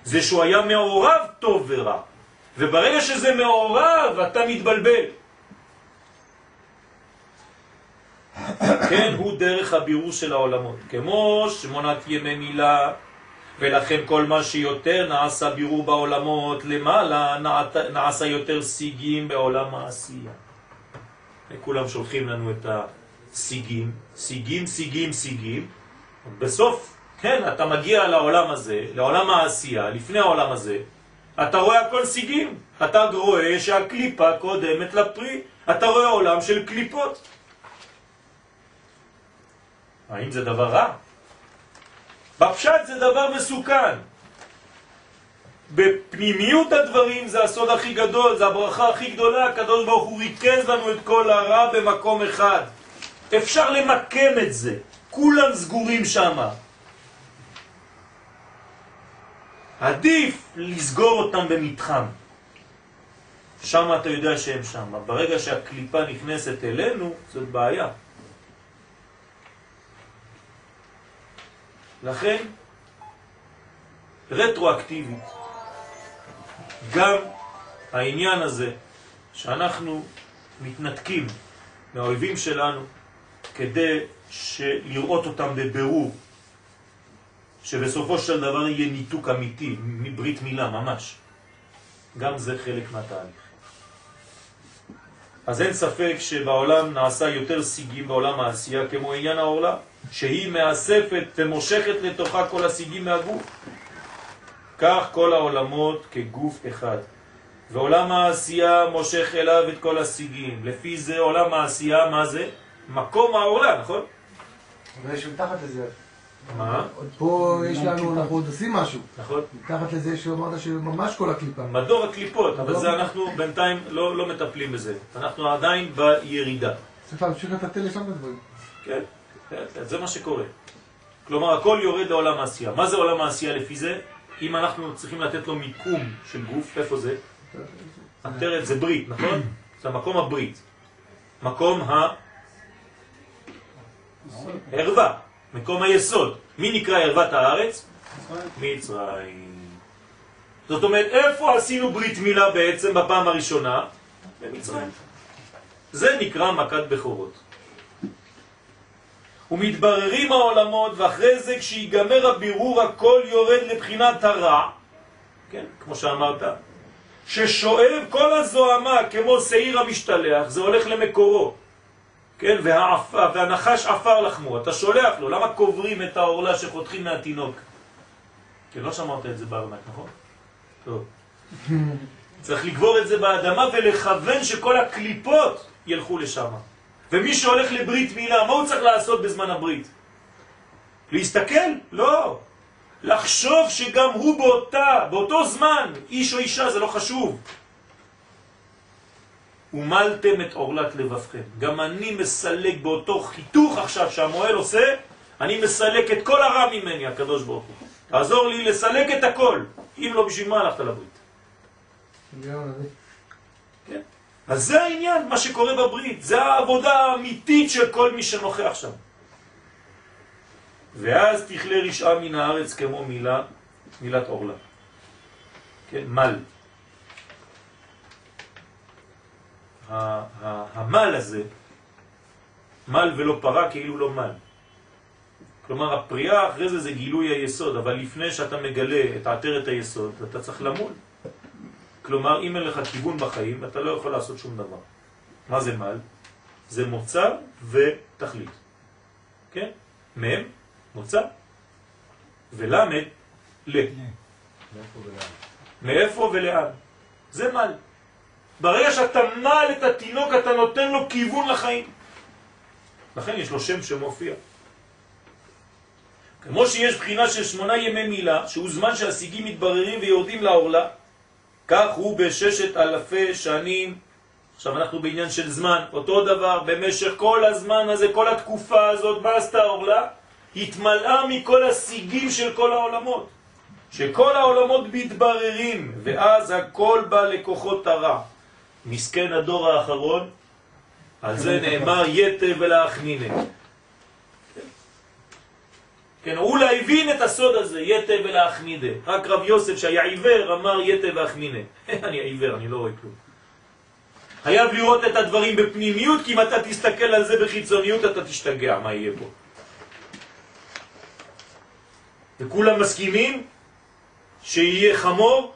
זה שהוא היה מעורב טוב ורע. וברגע שזה מעורב, אתה מתבלבל. כן, הוא דרך הבירור של העולמות. כמו שמונת ימי מילה ולכן כל מה שיותר נעשה בירור בעולמות למעלה, נעשה יותר סיגים בעולם העשייה. וכולם שולחים לנו את הסיגים, סיגים, סיגים, סיגים. בסוף, כן, אתה מגיע לעולם הזה, לעולם העשייה, לפני העולם הזה, אתה רואה הכל סיגים. אתה רואה שהקליפה קודמת לפרי. אתה רואה עולם של קליפות. האם זה דבר רע? בפשט זה דבר מסוכן. בפנימיות הדברים זה הסוד הכי גדול, זה הברכה הכי גדולה, הקדוש ברוך הוא ריכז לנו את כל הרע במקום אחד. אפשר למקם את זה, כולם סגורים שם. עדיף לסגור אותם במתחם. שם אתה יודע שהם שם. ברגע שהקליפה נכנסת אלינו, זאת בעיה. לכן, רטרואקטיבית, גם העניין הזה שאנחנו מתנתקים מהאויבים שלנו כדי לראות אותם בבירור, שבסופו של דבר יהיה ניתוק אמיתי מברית מילה ממש. גם זה חלק מהתהליך. אז אין ספק שבעולם נעשה יותר סיגים בעולם העשייה כמו עניין העורלה, שהיא מאספת ומושכת לתוכה כל הסיגים מהגוף. כך כל העולמות כגוף אחד. ועולם העשייה מושך אליו את כל הסיגים. לפי זה עולם העשייה, מה זה? מקום העורלה, נכון?
אבל יש מתחת לזה.
מה?
פה יש לנו, אנחנו עוד עושים משהו.
נכון.
מתחת לזה שאמרת שממש כל הקליפה.
מדור הקליפות, אבל זה אנחנו בינתיים לא, לא מטפלים בזה. אנחנו עדיין בירידה.
צריך להמשיך לטטל לשם את הדברים.
כן, כן, זה מה שקורה. כלומר, הכל יורד לעולם העשייה. מה זה עולם העשייה לפי זה? אם אנחנו צריכים לתת לו מיקום של גוף, איפה זה? עטרת זה ברית, נכון? זה מקום הברית. מקום הערווה, מקום היסוד. מי נקרא ערוות הארץ? מצרים. זאת אומרת, איפה עשינו ברית מילה בעצם בפעם הראשונה? במצרים. זה נקרא מכת בכורות. ומתבררים העולמות, ואחרי זה כשיגמר הבירור הכל יורד לבחינת הרע, כן, כמו שאמרת, ששואב כל הזוהמה כמו שעיר המשתלח, זה הולך למקורו, כן, והעפה, והנחש עפר לחמו, אתה שולח לו, למה קוברים את העורלה שחותכים מהתינוק? כן, לא שמעת את זה בארנק, נכון? טוב. צריך לגבור את זה באדמה ולכוון שכל הקליפות ילכו לשם. ומי שהולך לברית מילה, מה הוא צריך לעשות בזמן הברית? להסתכל? לא. לחשוב שגם הוא באותה, באותו זמן, איש או אישה, זה לא חשוב. ומלתם את עורלת לבבכם. גם אני מסלק באותו חיתוך עכשיו שהמועל עושה, אני מסלק את כל הרע ממני, הקדוש ברוך הוא. תעזור לי לסלק את הכל. אם לא, בשביל מה הלכת לברית? אז זה העניין, מה שקורה בברית. זה העבודה האמיתית של כל מי שנוכח שם. ואז תכלה רשעה מן הארץ כמו מילה, מילת אורלה. כן, מל. המל הזה, מל ולא פרה כאילו לא מל. כלומר, הפריאה אחרי זה זה גילוי היסוד, אבל לפני שאתה מגלה את עטרת היסוד, אתה צריך למול. כלומר, אם אין לך כיוון בחיים, אתה לא יכול לעשות שום דבר. מה זה מל? זה מוצא ותכלית. כן? מם, מוצא, ולמד, ל. מאיפה ולאן. זה מל. ברגע שאתה מל את התינוק, אתה נותן לו כיוון לחיים. לכן יש לו שם שמופיע. כמו שיש בחינה של שמונה ימי מילה, שהוא זמן שהסיגים מתבררים ויורדים לעורלה, כך הוא בששת אלפי שנים, עכשיו אנחנו בעניין של זמן, אותו דבר, במשך כל הזמן הזה, כל התקופה הזאת, מה עשתה העורלה? התמלאה מכל הסיגים של כל העולמות. שכל העולמות מתבררים, ואז הכל בא לכוחות הרע. מסכן הדור האחרון, על זה נאמר יתה ולאחנינה. כן, הוא לא הבין את הסוד הזה, יתה ולאחנידה. רק רב יוסף שהיה עיוור אמר יתה ואחנינה. אני עיוור, אני לא רואה כלום. חייב לראות את הדברים בפנימיות, כי אם אתה תסתכל על זה בחיצוניות אתה תשתגע, מה יהיה פה? וכולם מסכימים שיהיה חמור,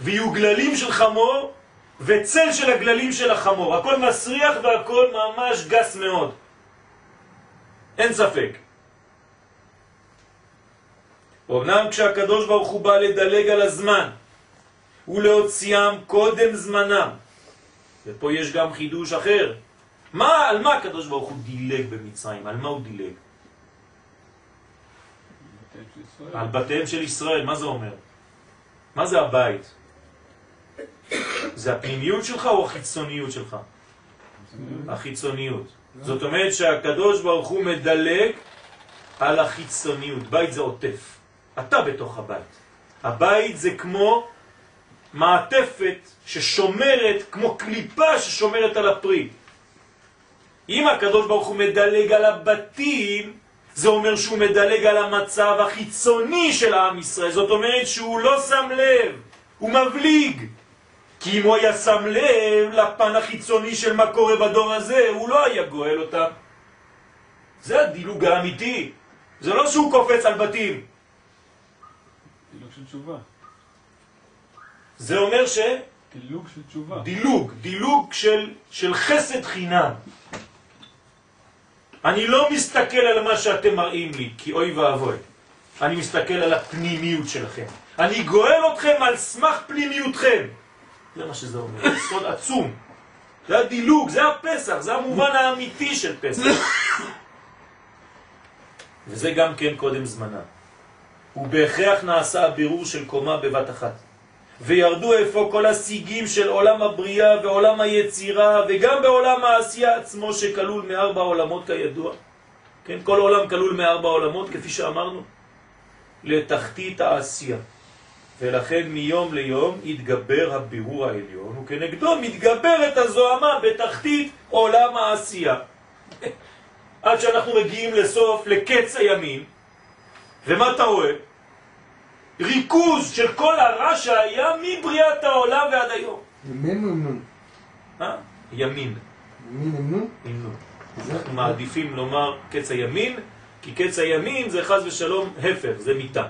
ויהיו גללים של חמור, וצל של הגללים של החמור. הכל מסריח והכל ממש גס מאוד. אין ספק. אמנם כשהקדוש ברוך הוא בא לדלג על הזמן ולהוציאם קודם זמנם, ופה יש גם חידוש אחר, מה, על מה הקדוש ברוך הוא דילג במצרים? על מה הוא דילג? על בתיהם של ישראל, מה זה אומר? מה זה הבית? זה הפנימיות שלך או החיצוניות שלך? החיצוניות. זאת אומרת שהקדוש ברוך הוא מדלג על החיצוניות. בית זה עוטף. אתה בתוך הבית. הבית זה כמו מעטפת ששומרת, כמו קליפה ששומרת על הפרי. אם הקדוש ברוך הוא מדלג על הבתים, זה אומר שהוא מדלג על המצב החיצוני של העם ישראל. זאת אומרת שהוא לא שם לב, הוא מבליג. כי אם הוא היה שם לב לפן החיצוני של מה קורה בדור הזה, הוא לא היה גואל אותם. זה הדילוג האמיתי. זה לא שהוא קופץ על בתים.
תשובה.
זה אומר ש...
דילוג של תשובה.
דילוג, דילוג של, של חסד חינם. אני לא מסתכל על מה שאתם מראים לי, כי אוי ואבוי. אני מסתכל על הפנימיות שלכם. אני גואל אתכם על סמך פנימיותכם. זה מה שזה אומר, סוד עצום. זה הדילוג, זה הפסח, זה המובן האמיתי של פסח. וזה גם כן קודם זמנה. ובהכרח נעשה הבירור של קומה בבת אחת. וירדו איפה כל השיגים של עולם הבריאה ועולם היצירה וגם בעולם העשייה עצמו שכלול מארבע עולמות כידוע. כן, כל עולם כלול מארבע עולמות כפי שאמרנו, לתחתית העשייה. ולכן מיום ליום יתגבר הבירור העליון, וכנגדו מתגברת הזוהמה בתחתית עולם העשייה. עד שאנחנו מגיעים לסוף, לקץ הימים, ומה אתה רואה? ריכוז של כל הרע שהיה מבריאת העולם ועד היום.
ימין או ימנון?
אה? ימין,
ימין ימנון?
ימנון. אנחנו מעדיפים לומר קץ הימין, כי קץ הימין זה חז ושלום הפך, זה מיטה.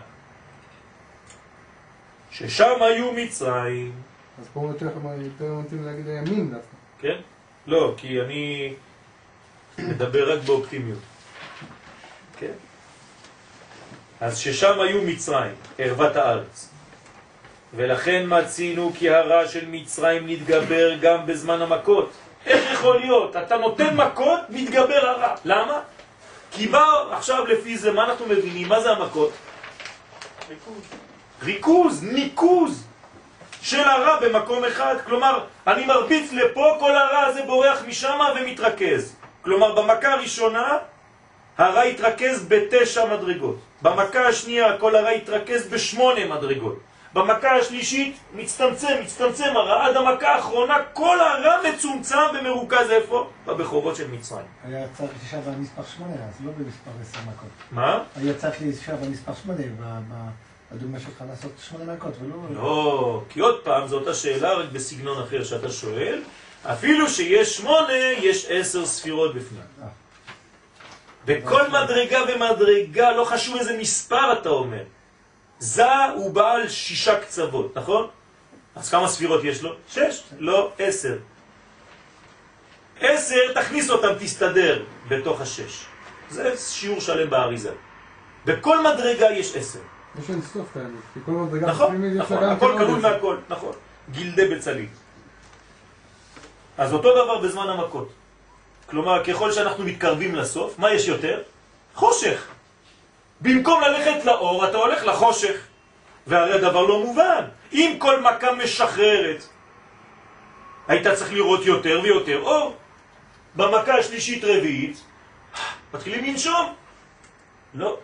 ששם היו מצרים,
אז פה יותר מתאים להגיד הימין דווקא.
כן? לא, כי אני מדבר רק באופטימיות. כן? אז ששם היו מצרים, ערוות הארץ. ולכן מצינו כי הרע של מצרים נתגבר גם בזמן המכות. איך יכול להיות? אתה נותן מכות, מתגבר הרע. למה? כי בא עכשיו לפי זה, מה אנחנו מבינים? מה זה המכות? ריכוז. ריכוז, ניקוז של הרע במקום אחד. כלומר, אני מרביץ לפה, כל הרע הזה בורח משם ומתרכז. כלומר, במכה הראשונה הרע התרכז בתשע מדרגות. במכה השנייה כל הרע התרכז בשמונה מדרגות. במכה השלישית מצטמצם, מצטמצם הרע, עד המכה האחרונה כל הרע מצומצם ומרוכז איפה? בבחורות של מצרים.
היה צריך להישאר במספר שמונה, אז לא במספר עשר מכות.
מה?
היה צריך להישאר במספר שמונה, בדוגמה שלך לעשות שמונה מכות, ולא...
לא, כי עוד פעם, זו אותה שאלה רק בסגנון אחר שאתה שואל. אפילו שיש שמונה, יש עשר ספירות בפנים. בכל מדרגה ומדרגה, לא חשוב איזה מספר אתה אומר. זה הוא בעל שישה קצוות, נכון? אז כמה ספירות יש לו? שש, לא עשר. עשר, תכניס אותם, תסתדר בתוך השש. זה שיעור שלם באריזה. בכל מדרגה יש עשר.
יש אין סוף את האמת, כי כל מדרגה
נכון, נכון, הכל
כן
כלול. מהכל, נכון. גילדי בצלית. אז אותו דבר בזמן המכות. כלומר, ככל שאנחנו מתקרבים לסוף, מה יש יותר? חושך. במקום ללכת לאור, אתה הולך לחושך. והרי הדבר לא מובן. אם כל מכה משחררת, היית צריך לראות יותר ויותר אור. במכה השלישית רביעית, מתחילים לנשום. לא.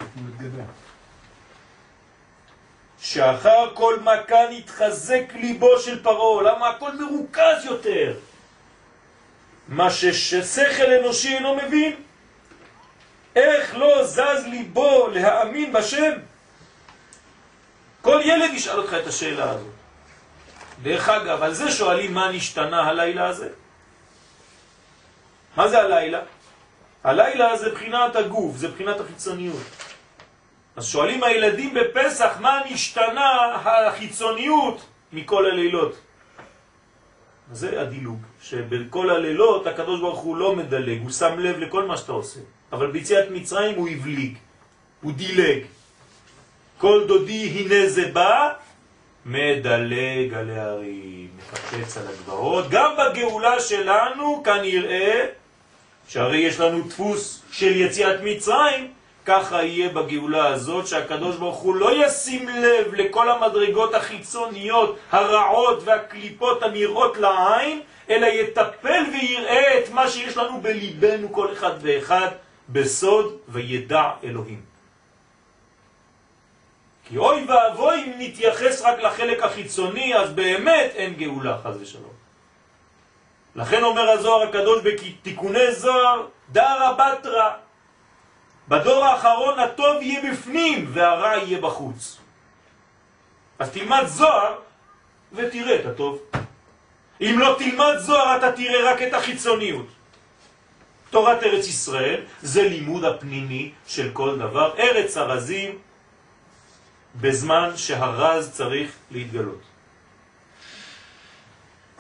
שאחר כל מכה נתחזק ליבו של פרעה, למה הכל מרוכז יותר? מה ששכל אנושי אינו מבין. איך לא זז ליבו להאמין בשם? כל ילד ישאל אותך את השאלה הזאת. דרך אגב, על זה שואלים מה נשתנה הלילה הזה. מה זה הלילה? הלילה זה בחינת הגוף, זה בחינת החיצוניות. אז שואלים הילדים בפסח מה נשתנה החיצוניות מכל הלילות. זה הדילוג, שבכל הלילות הקדוש ברוך הוא לא מדלג, הוא שם לב לכל מה שאתה עושה. אבל ביציאת מצרים הוא הבליג, הוא דילג. כל דודי הנה זה בא, מדלג על הערים, מקפץ על הגבעות. גם בגאולה שלנו כנראה, שהרי יש לנו דפוס של יציאת מצרים, ככה יהיה בגאולה הזאת, שהקדוש ברוך הוא לא ישים לב לכל המדרגות החיצוניות, הרעות והקליפות הנראות לעין, אלא יטפל ויראה את מה שיש לנו בליבנו כל אחד ואחד בסוד וידע אלוהים. כי אוי ואבוי אם נתייחס רק לחלק החיצוני, אז באמת אין גאולה חז ושלום. לכן אומר הזוהר הקדוש בתיקוני זוהר, דרא בתרא, בדור האחרון הטוב יהיה בפנים והרע יהיה בחוץ. אז תלמד זוהר ותראה את הטוב. אם לא תלמד זוהר אתה תראה רק את החיצוניות. תורת ארץ ישראל זה לימוד הפנימי של כל דבר. ארץ הרזים בזמן שהרז צריך להתגלות.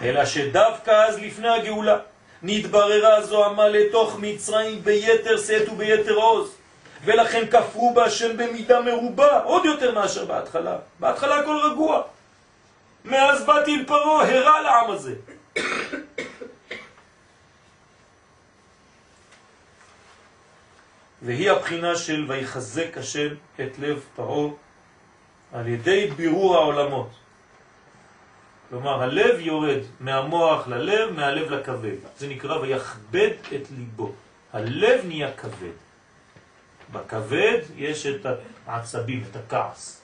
אלא שדווקא אז לפני הגאולה נתבררה זוהמה לתוך מצרים ביתר שאת וביתר עוז. ולכן כפרו בהשם במידה מרובה, עוד יותר מאשר בהתחלה. בהתחלה הכל רגוע. מאז באתי אל פרעה, הרע לעם הזה. והיא הבחינה של ויחזק השם את לב פרעה על ידי בירור העולמות. כלומר, הלב יורד מהמוח ללב, מהלב לכבד. זה נקרא ויכבד את ליבו. הלב נהיה כבד. בכבד יש את העצבים, את הכעס.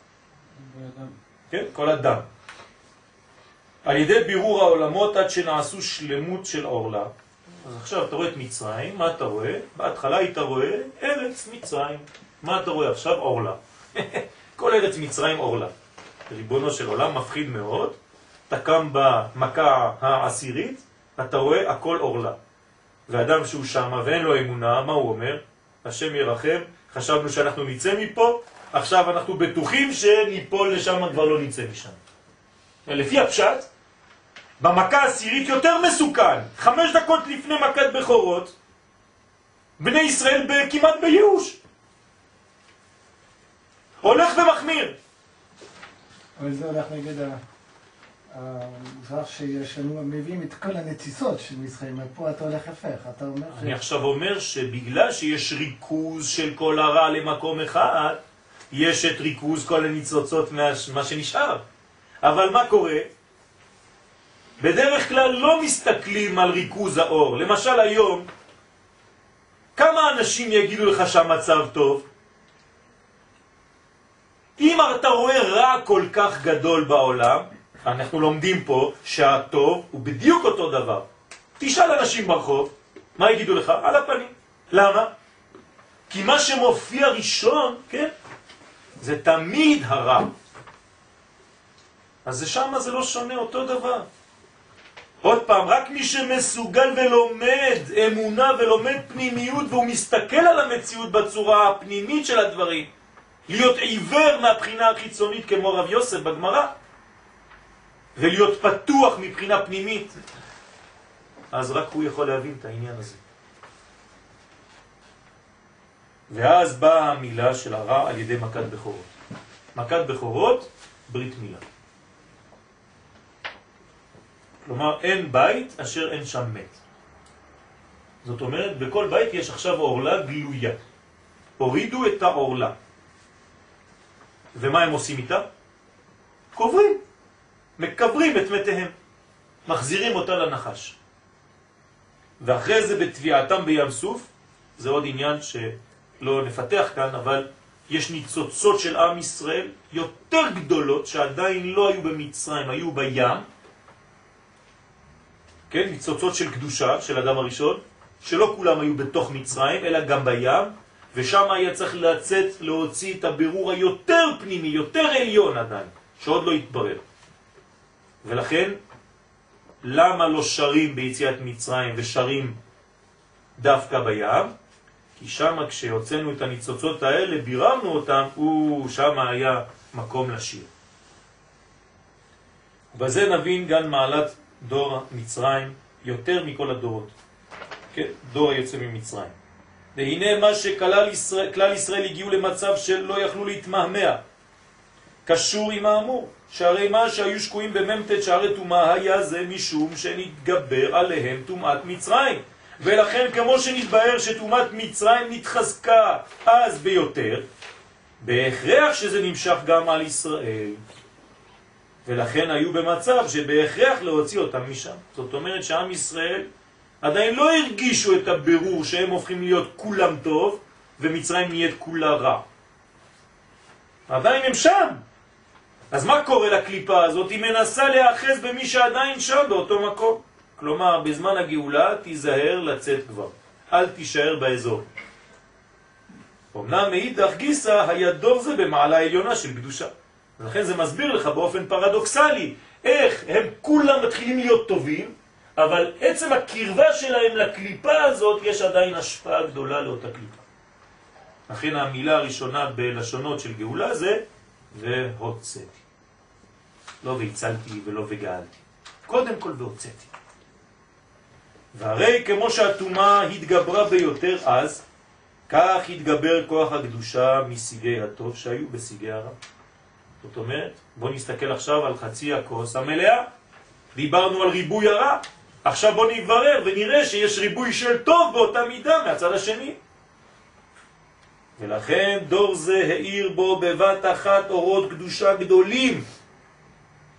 כן, כל אדם. על ידי בירור העולמות עד שנעשו שלמות של עורלה. אז עכשיו אתה רואה את מצרים, מה אתה רואה? בהתחלה היית רואה ארץ מצרים. מה אתה רואה עכשיו? עורלה. כל ארץ מצרים עורלה. ריבונו של עולם מפחיד מאוד. אתה קם במכה העשירית, אתה רואה הכל עורלה. ואדם שהוא שם ואין לו אמונה, מה הוא אומר? השם ירחם, חשבנו שאנחנו נצא מפה, עכשיו אנחנו בטוחים שניפול לשם, כבר לא נצא משם. לפי הפשט, במכה העשירית יותר מסוכן. חמש דקות לפני מכת בכורות, בני ישראל כמעט בייאוש. הולך ומחמיר.
אבל זה הולך נגד המזרח שיש לנו, מביאים את כל הנציסות של מצרים, פה אתה הולך הפך, אתה אומר ש...
אני עכשיו אומר שבגלל שיש ריכוז של כל הרע למקום אחד, יש את ריכוז כל הניצוצות מה שנשאר. אבל מה קורה? בדרך כלל לא מסתכלים על ריכוז האור. למשל היום, כמה אנשים יגידו לך שהמצב טוב? אם אתה רואה רע כל כך גדול בעולם, אנחנו לומדים פה שהטוב הוא בדיוק אותו דבר. תשאל אנשים ברחוב, מה יגידו לך? על הפנים. למה? כי מה שמופיע ראשון, כן, זה תמיד הרע. אז שם זה לא שונה אותו דבר. עוד פעם, רק מי שמסוגל ולומד אמונה ולומד פנימיות והוא מסתכל על המציאות בצורה הפנימית של הדברים, להיות עיוור מהבחינה החיצונית כמו רב יוסף בגמרא, ולהיות פתוח מבחינה פנימית, אז רק הוא יכול להבין את העניין הזה. ואז באה המילה של הרע על ידי מכת בכורות. מכת בכורות, ברית מילה. כלומר, אין בית אשר אין שם מת. זאת אומרת, בכל בית יש עכשיו אורלה גלויה. הורידו את האורלה. ומה הם עושים איתה? קוברים. מקברים את מתיהם. מחזירים אותה לנחש. ואחרי זה בתביעתם בים סוף, זה עוד עניין שלא נפתח כאן, אבל יש ניצוצות של עם ישראל יותר גדולות שעדיין לא היו במצרים, היו בים, כן, ניצוצות של קדושה של אדם הראשון, שלא כולם היו בתוך מצרים, אלא גם בים, ושם היה צריך לצאת, להוציא את הבירור היותר פנימי, יותר עליון עדיין, שעוד לא התברר. ולכן, למה לא שרים ביציאת מצרים ושרים דווקא בים? כי שם כשהוצאנו את הניצוצות האלה, ביררנו אותם, שם היה מקום לשיר. בזה נבין גם מעלת דור מצרים יותר מכל הדורות. כן, דור היוצא ממצרים. והנה מה שכלל ישראל, כלל ישראל הגיעו למצב שלא יכלו להתמהמה. קשור עם האמור, שהרי מה שהיו שקועים בממתת שערי תומה היה זה משום שנתגבר עליהם תומעת מצרים. ולכן כמו שנתבהר שתומת מצרים נתחזקה אז ביותר, בהכרח שזה נמשך גם על ישראל. ולכן היו במצב שבהכרח להוציא אותם משם. זאת אומרת שעם ישראל עדיין לא הרגישו את הבירור שהם הופכים להיות כולם טוב ומצרים נהיית כולה רע. עדיין הם שם. אז מה קורה לקליפה הזאת? היא מנסה להאחז במי שעדיין שם באותו מקום. כלומר, בזמן הגאולה תיזהר לצאת כבר. אל תישאר באזור. אמנם מאידך גיסא היה דור זה במעלה העליונה של קדושה. לכן זה מסביר לך באופן פרדוקסלי איך הם כולם מתחילים להיות טובים, אבל עצם הקרבה שלהם לקליפה הזאת יש עדיין השפעה גדולה לאותה קליפה. לכן המילה הראשונה בלשונות של גאולה זה והוצאתי. לא והצלתי ולא וגאלתי. קודם כל והוצאתי. והרי כמו שהתומה התגברה ביותר אז, כך התגבר כוח הקדושה מסיגי הטוב שהיו בסיגי הרע. זאת אומרת, בואו נסתכל עכשיו על חצי הכוס המלאה. דיברנו על ריבוי הרע, עכשיו בואו נברר ונראה שיש ריבוי של טוב באותה מידה מהצד השני. ולכן דור זה העיר בו בבת אחת אורות קדושה גדולים.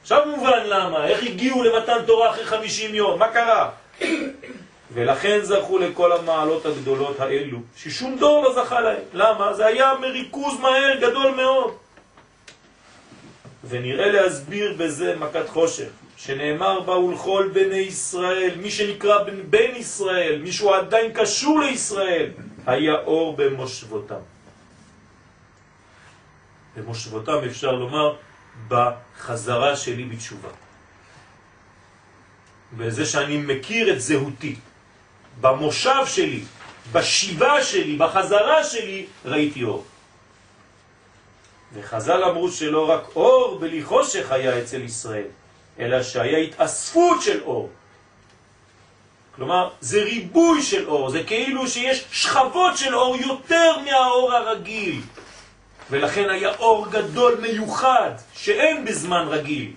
עכשיו מובן למה, איך הגיעו למתן תורה אחרי חמישים יום, מה קרה? ולכן זכו לכל המעלות הגדולות האלו, ששום דור לא זכה להם. למה? זה היה מריכוז מהר גדול מאוד. ונראה להסביר בזה מכת חושך, שנאמר בה ולכל בני ישראל, מי שנקרא בן, בן ישראל, מי שהוא עדיין קשור לישראל, היה אור במושבותם. במושבותם אפשר לומר בחזרה שלי בתשובה. בזה שאני מכיר את זהותי. במושב שלי, בשיבה שלי, בחזרה שלי, ראיתי אור. וחז"ל אמרו שלא רק אור בלי חושך היה אצל ישראל, אלא שהיה התאספות של אור. כלומר, זה ריבוי של אור, זה כאילו שיש שכבות של אור יותר מהאור הרגיל. ולכן היה אור גדול מיוחד שאין בזמן רגיל.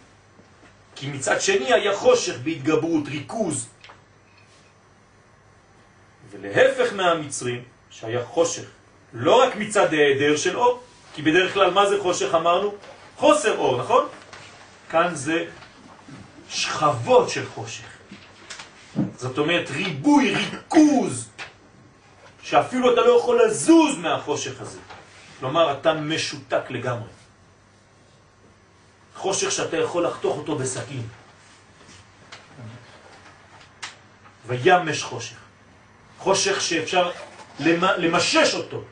כי מצד שני היה חושך בהתגברות, ריכוז. ולהפך מהמצרים, שהיה חושך, לא רק מצד היעדר של אור, כי בדרך כלל מה זה חושך אמרנו? חוסר אור, נכון? כאן זה שכבות של חושך. זאת אומרת ריבוי, ריכוז, שאפילו אתה לא יכול לזוז מהחושך הזה. כלומר, אתה משותק לגמרי. חושך שאתה יכול לחתוך אותו בסכין. וימש חושך. חושך שאפשר למשש אותו.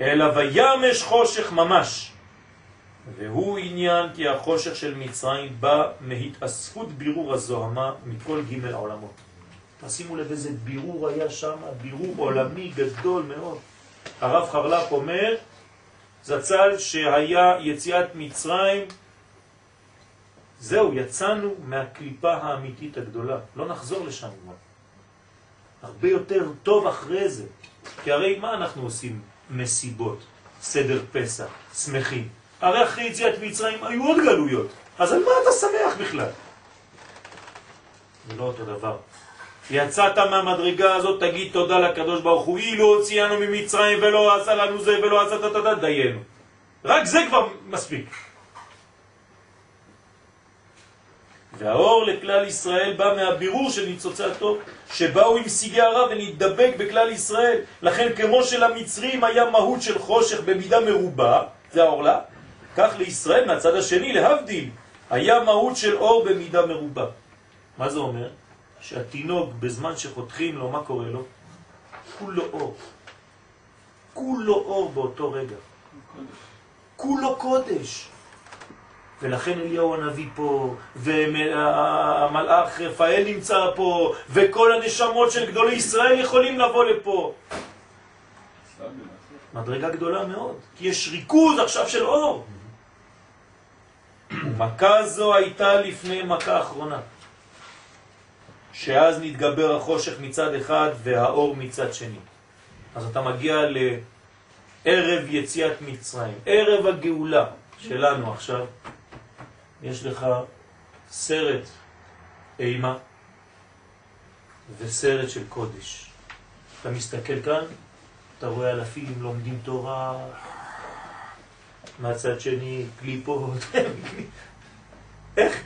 אלא וימש חושך ממש. והוא עניין כי החושך של מצרים בא מהתאספות בירור הזוהמה מכל ג' העולמות. תשימו לב איזה בירור היה שם, בירור עולמי גדול מאוד. הרב חרל"פ אומר, זצ"ל שהיה יציאת מצרים, זהו, יצאנו מהקליפה האמיתית הגדולה, לא נחזור לשם. הרבה יותר טוב אחרי זה, כי הרי מה אנחנו עושים? מסיבות, סדר פסח, שמחים. הרי אחרי יציאת מצרים היו עוד גלויות, אז על מה אתה שמח בכלל? זה לא אותו דבר. יצאת מהמדרגה הזאת, תגיד תודה לקדוש ברוך הוא, אילו הוציאנו ממצרים ולא עשה לנו זה ולא עשה תתתת, דיינו. רק זה כבר מספיק. והאור לכלל ישראל בא מהבירור של ניצוצי הטוב, שבאו עם סיגי הרע ונתדבק בכלל ישראל. לכן כמו שלמצרים היה מהות של חושך במידה מרובה, זה האורלה, כך לישראל מהצד השני, להבדיל, היה מהות של אור במידה מרובה. מה זה אומר? שהתינוק בזמן שחותכים לו, מה קורה לו? כולו אור. כולו אור באותו רגע. כולו קודש. ולכן אליהו הנביא פה, והמלאך רפאל נמצא פה, וכל הנשמות של גדולי ישראל יכולים לבוא לפה. מדרגה גדולה מאוד, כי יש ריכוז עכשיו של אור. מכה זו הייתה לפני מכה אחרונה. שאז נתגבר החושך מצד אחד והאור מצד שני. אז אתה מגיע לערב יציאת מצרים, ערב הגאולה שלנו עכשיו. יש לך סרט אימה וסרט של קודש. אתה מסתכל כאן, אתה רואה אלפים לומדים תורה, מהצד שני קליפות. איך?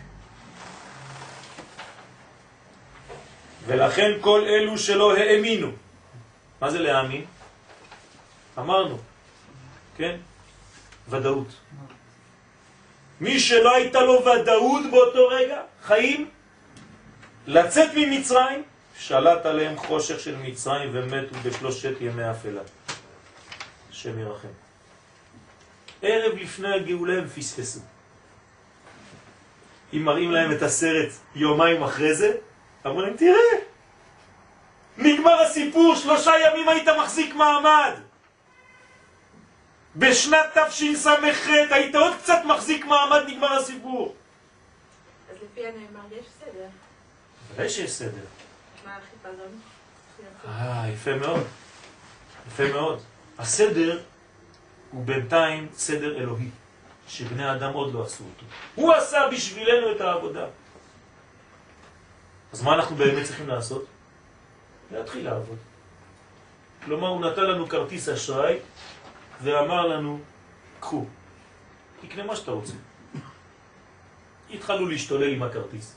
ולכן כל אלו שלא האמינו. מה זה להאמין? אמרנו, כן? ודאות. מי שלא הייתה לו ודאות באותו רגע, חיים, לצאת ממצרים, שלט עליהם חושך של מצרים ומתו בשלושת ימי אפלה. השם ירחם. ערב לפני הגאולה הם פספסו. אם מראים להם את הסרט יומיים אחרי זה, אמרו להם, תראה, נגמר הסיפור, שלושה ימים היית מחזיק מעמד. בשנת תשס"ח היית עוד קצת מחזיק מעמד, נגמר הסיפור.
אז לפי הנאמר יש סדר.
ודאי שיש סדר.
מה החיפזון?
אה, יפה מאוד. יפה מאוד. הסדר הוא בינתיים סדר אלוהי, שבני אדם עוד לא עשו אותו. הוא עשה בשבילנו את העבודה. אז מה אנחנו באמת צריכים לעשות? להתחיל לעבוד. כלומר, הוא נתן לנו כרטיס אשראי ואמר לנו, קחו, תקנה מה שאתה רוצה. התחלנו להשתולל עם הכרטיס.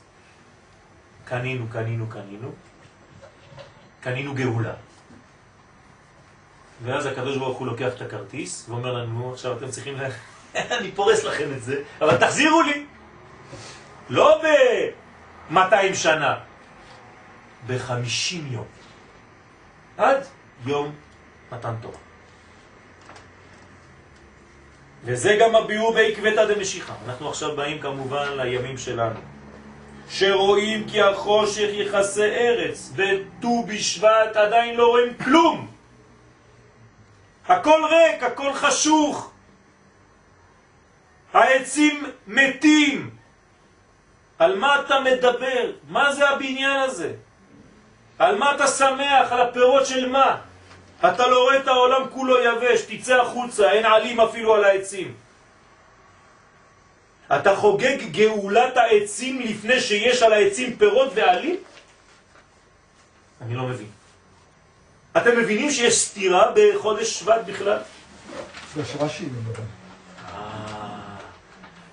קנינו, קנינו, קנינו. קנינו גאולה. ואז הקדוש ברוך הוא לוקח את הכרטיס ואומר לנו, עכשיו אתם צריכים, לה... אני פורס לכם את זה, אבל תחזירו לי. לא ב-200 שנה, ב-50 יום. עד יום מתן תורה. וזה גם הביאור בעקבתא דמשיחא. אנחנו עכשיו באים כמובן לימים שלנו. שרואים כי החושך יכסה ארץ, וט"ו בשבט עדיין לא רואים כלום. הכל ריק, הכל חשוך. העצים מתים. על מה אתה מדבר? מה זה הבניין הזה? על מה אתה שמח? על הפירות של מה? אתה לא רואה את העולם כולו יבש, תצא החוצה, אין עלים אפילו על העצים. אתה חוגג גאולת העצים לפני שיש על העצים פירות ועלים? אני לא מבין. אתם מבינים שיש סתירה בחודש שבט בכלל?
בשורשים.
אה,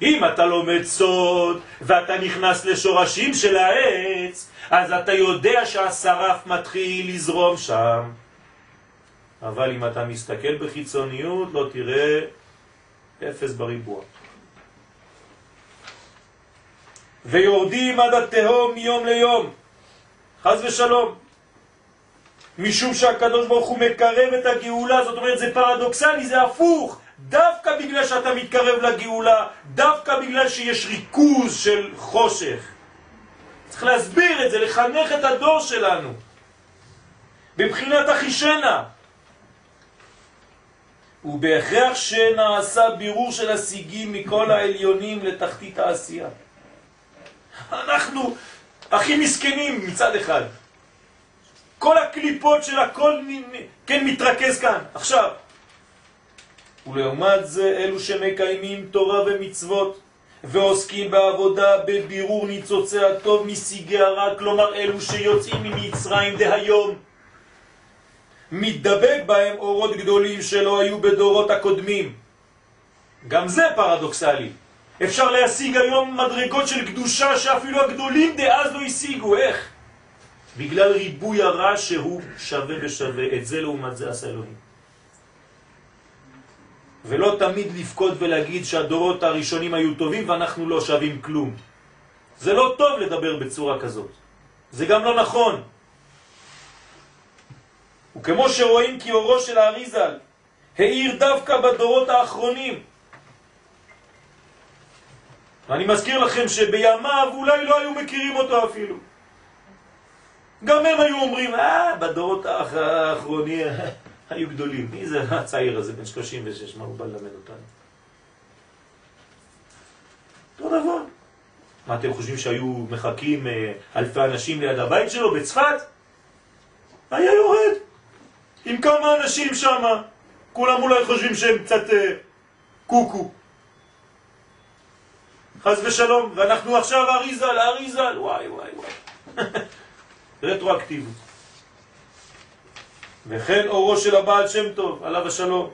אם אתה לומד סוד ואתה נכנס לשורשים של העץ, אז אתה יודע שהשרף מתחיל לזרום שם. אבל אם אתה מסתכל בחיצוניות, לא תראה אפס בריבוע. ויורדים עד התהום מיום ליום, חז ושלום. משום שהקדוש ברוך הוא מקרב את הגאולה, זאת אומרת זה פרדוקסלי, זה הפוך. דווקא בגלל שאתה מתקרב לגאולה, דווקא בגלל שיש ריכוז של חושך. צריך להסביר את זה, לחנך את הדור שלנו. בבחינת אחישנה. ובהכרח שנעשה בירור של השיגים מכל העליונים לתחתית העשייה. אנחנו הכי מסכנים מצד אחד. כל הקליפות של הכל כן מתרכז כאן, עכשיו. ולעומת זה אלו שמקיימים תורה ומצוות ועוסקים בעבודה בבירור ניצוצי הטוב משיגי הרע, כלומר אלו שיוצאים ממצרים דהיום. מתדבק בהם אורות גדולים שלא היו בדורות הקודמים. גם זה פרדוקסלי. אפשר להשיג היום מדרגות של קדושה שאפילו הגדולים דאז לא השיגו. איך? בגלל ריבוי הרע שהוא שווה ושווה. את זה לעומת זה עשה אלוהים. ולא תמיד לפקוד ולהגיד שהדורות הראשונים היו טובים ואנחנו לא שווים כלום. זה לא טוב לדבר בצורה כזאת. זה גם לא נכון. וכמו שרואים כי אורו של האריזל העיר דווקא בדורות האחרונים. ואני מזכיר לכם שבימיו אולי לא היו מכירים אותו אפילו. גם הם היו אומרים, אה, בדורות האחרונים היו גדולים. מי זה הצעיר הזה, בן 36, מה הוא בא ללמד אותנו? אותו דבר. מה אתם חושבים שהיו מחכים אה, אלפי אנשים ליד הבית שלו בצפת? היה יורד. עם כמה אנשים שם, כולם אולי חושבים שהם קצת אה, קוקו. חז ושלום, ואנחנו עכשיו אריזל, אריזל, וואי וואי וואי. רטרואקטיבית. וכן אורו של הבעל שם טוב, עליו השלום,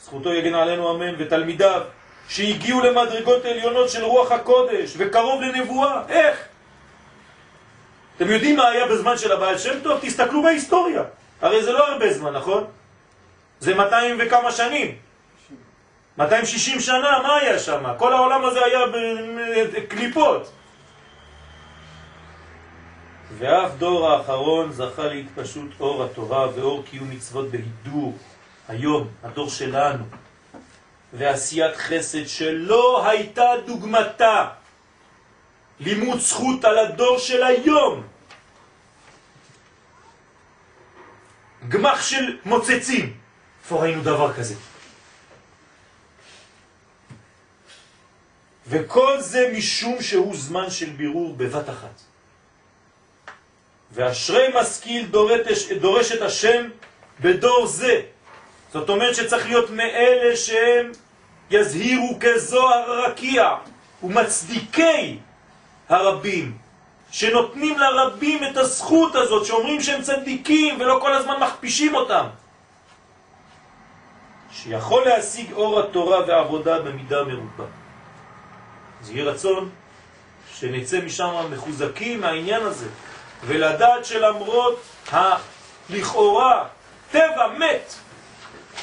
זכותו יגן עלינו אמן, ותלמידיו, שהגיעו למדרגות עליונות של רוח הקודש, וקרוב לנבואה. איך? אתם יודעים מה היה בזמן של הבעל שם טוב? תסתכלו בהיסטוריה. הרי זה לא הרבה זמן, נכון? זה 200 וכמה שנים. 260 שנה, מה היה שם? כל העולם הזה היה בקליפות. ואף דור האחרון זכה להתפשוט אור התורה ואור קיום מצוות בהידור. היום, הדור שלנו, ועשיית חסד שלא הייתה דוגמתה. לימוד זכות על הדור של היום. גמח של מוצצים. איפה ראינו דבר כזה? וכל זה משום שהוא זמן של בירור בבת אחת. ואשרי משכיל דורש, דורש את השם בדור זה. זאת אומרת שצריך להיות מאלה שהם יזהירו כזוהר רקיע ומצדיקי הרבים, שנותנים לרבים את הזכות הזאת, שאומרים שהם צדיקים ולא כל הזמן מכפישים אותם. שיכול להשיג אור התורה ועבודה במידה מרובה. אז יהיה רצון שנצא משם מחוזקים מהעניין הזה, ולדעת שלמרות הלכאורה טבע מת,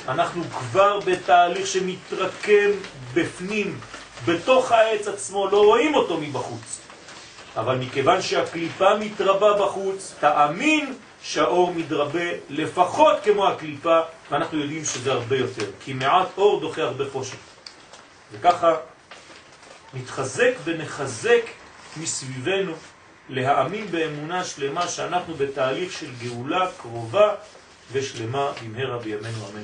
אנחנו כבר בתהליך שמתרקם בפנים, בתוך העץ עצמו, לא רואים אותו מבחוץ. אבל מכיוון שהקליפה מתרבה בחוץ, תאמין שהאור מתרבה לפחות כמו הקליפה, ואנחנו יודעים שזה הרבה יותר, כי מעט אור דוחה הרבה חושך. וככה נתחזק ונחזק מסביבנו להאמין באמונה שלמה שאנחנו בתהליך של גאולה קרובה ושלמה במהרה בימינו אמן.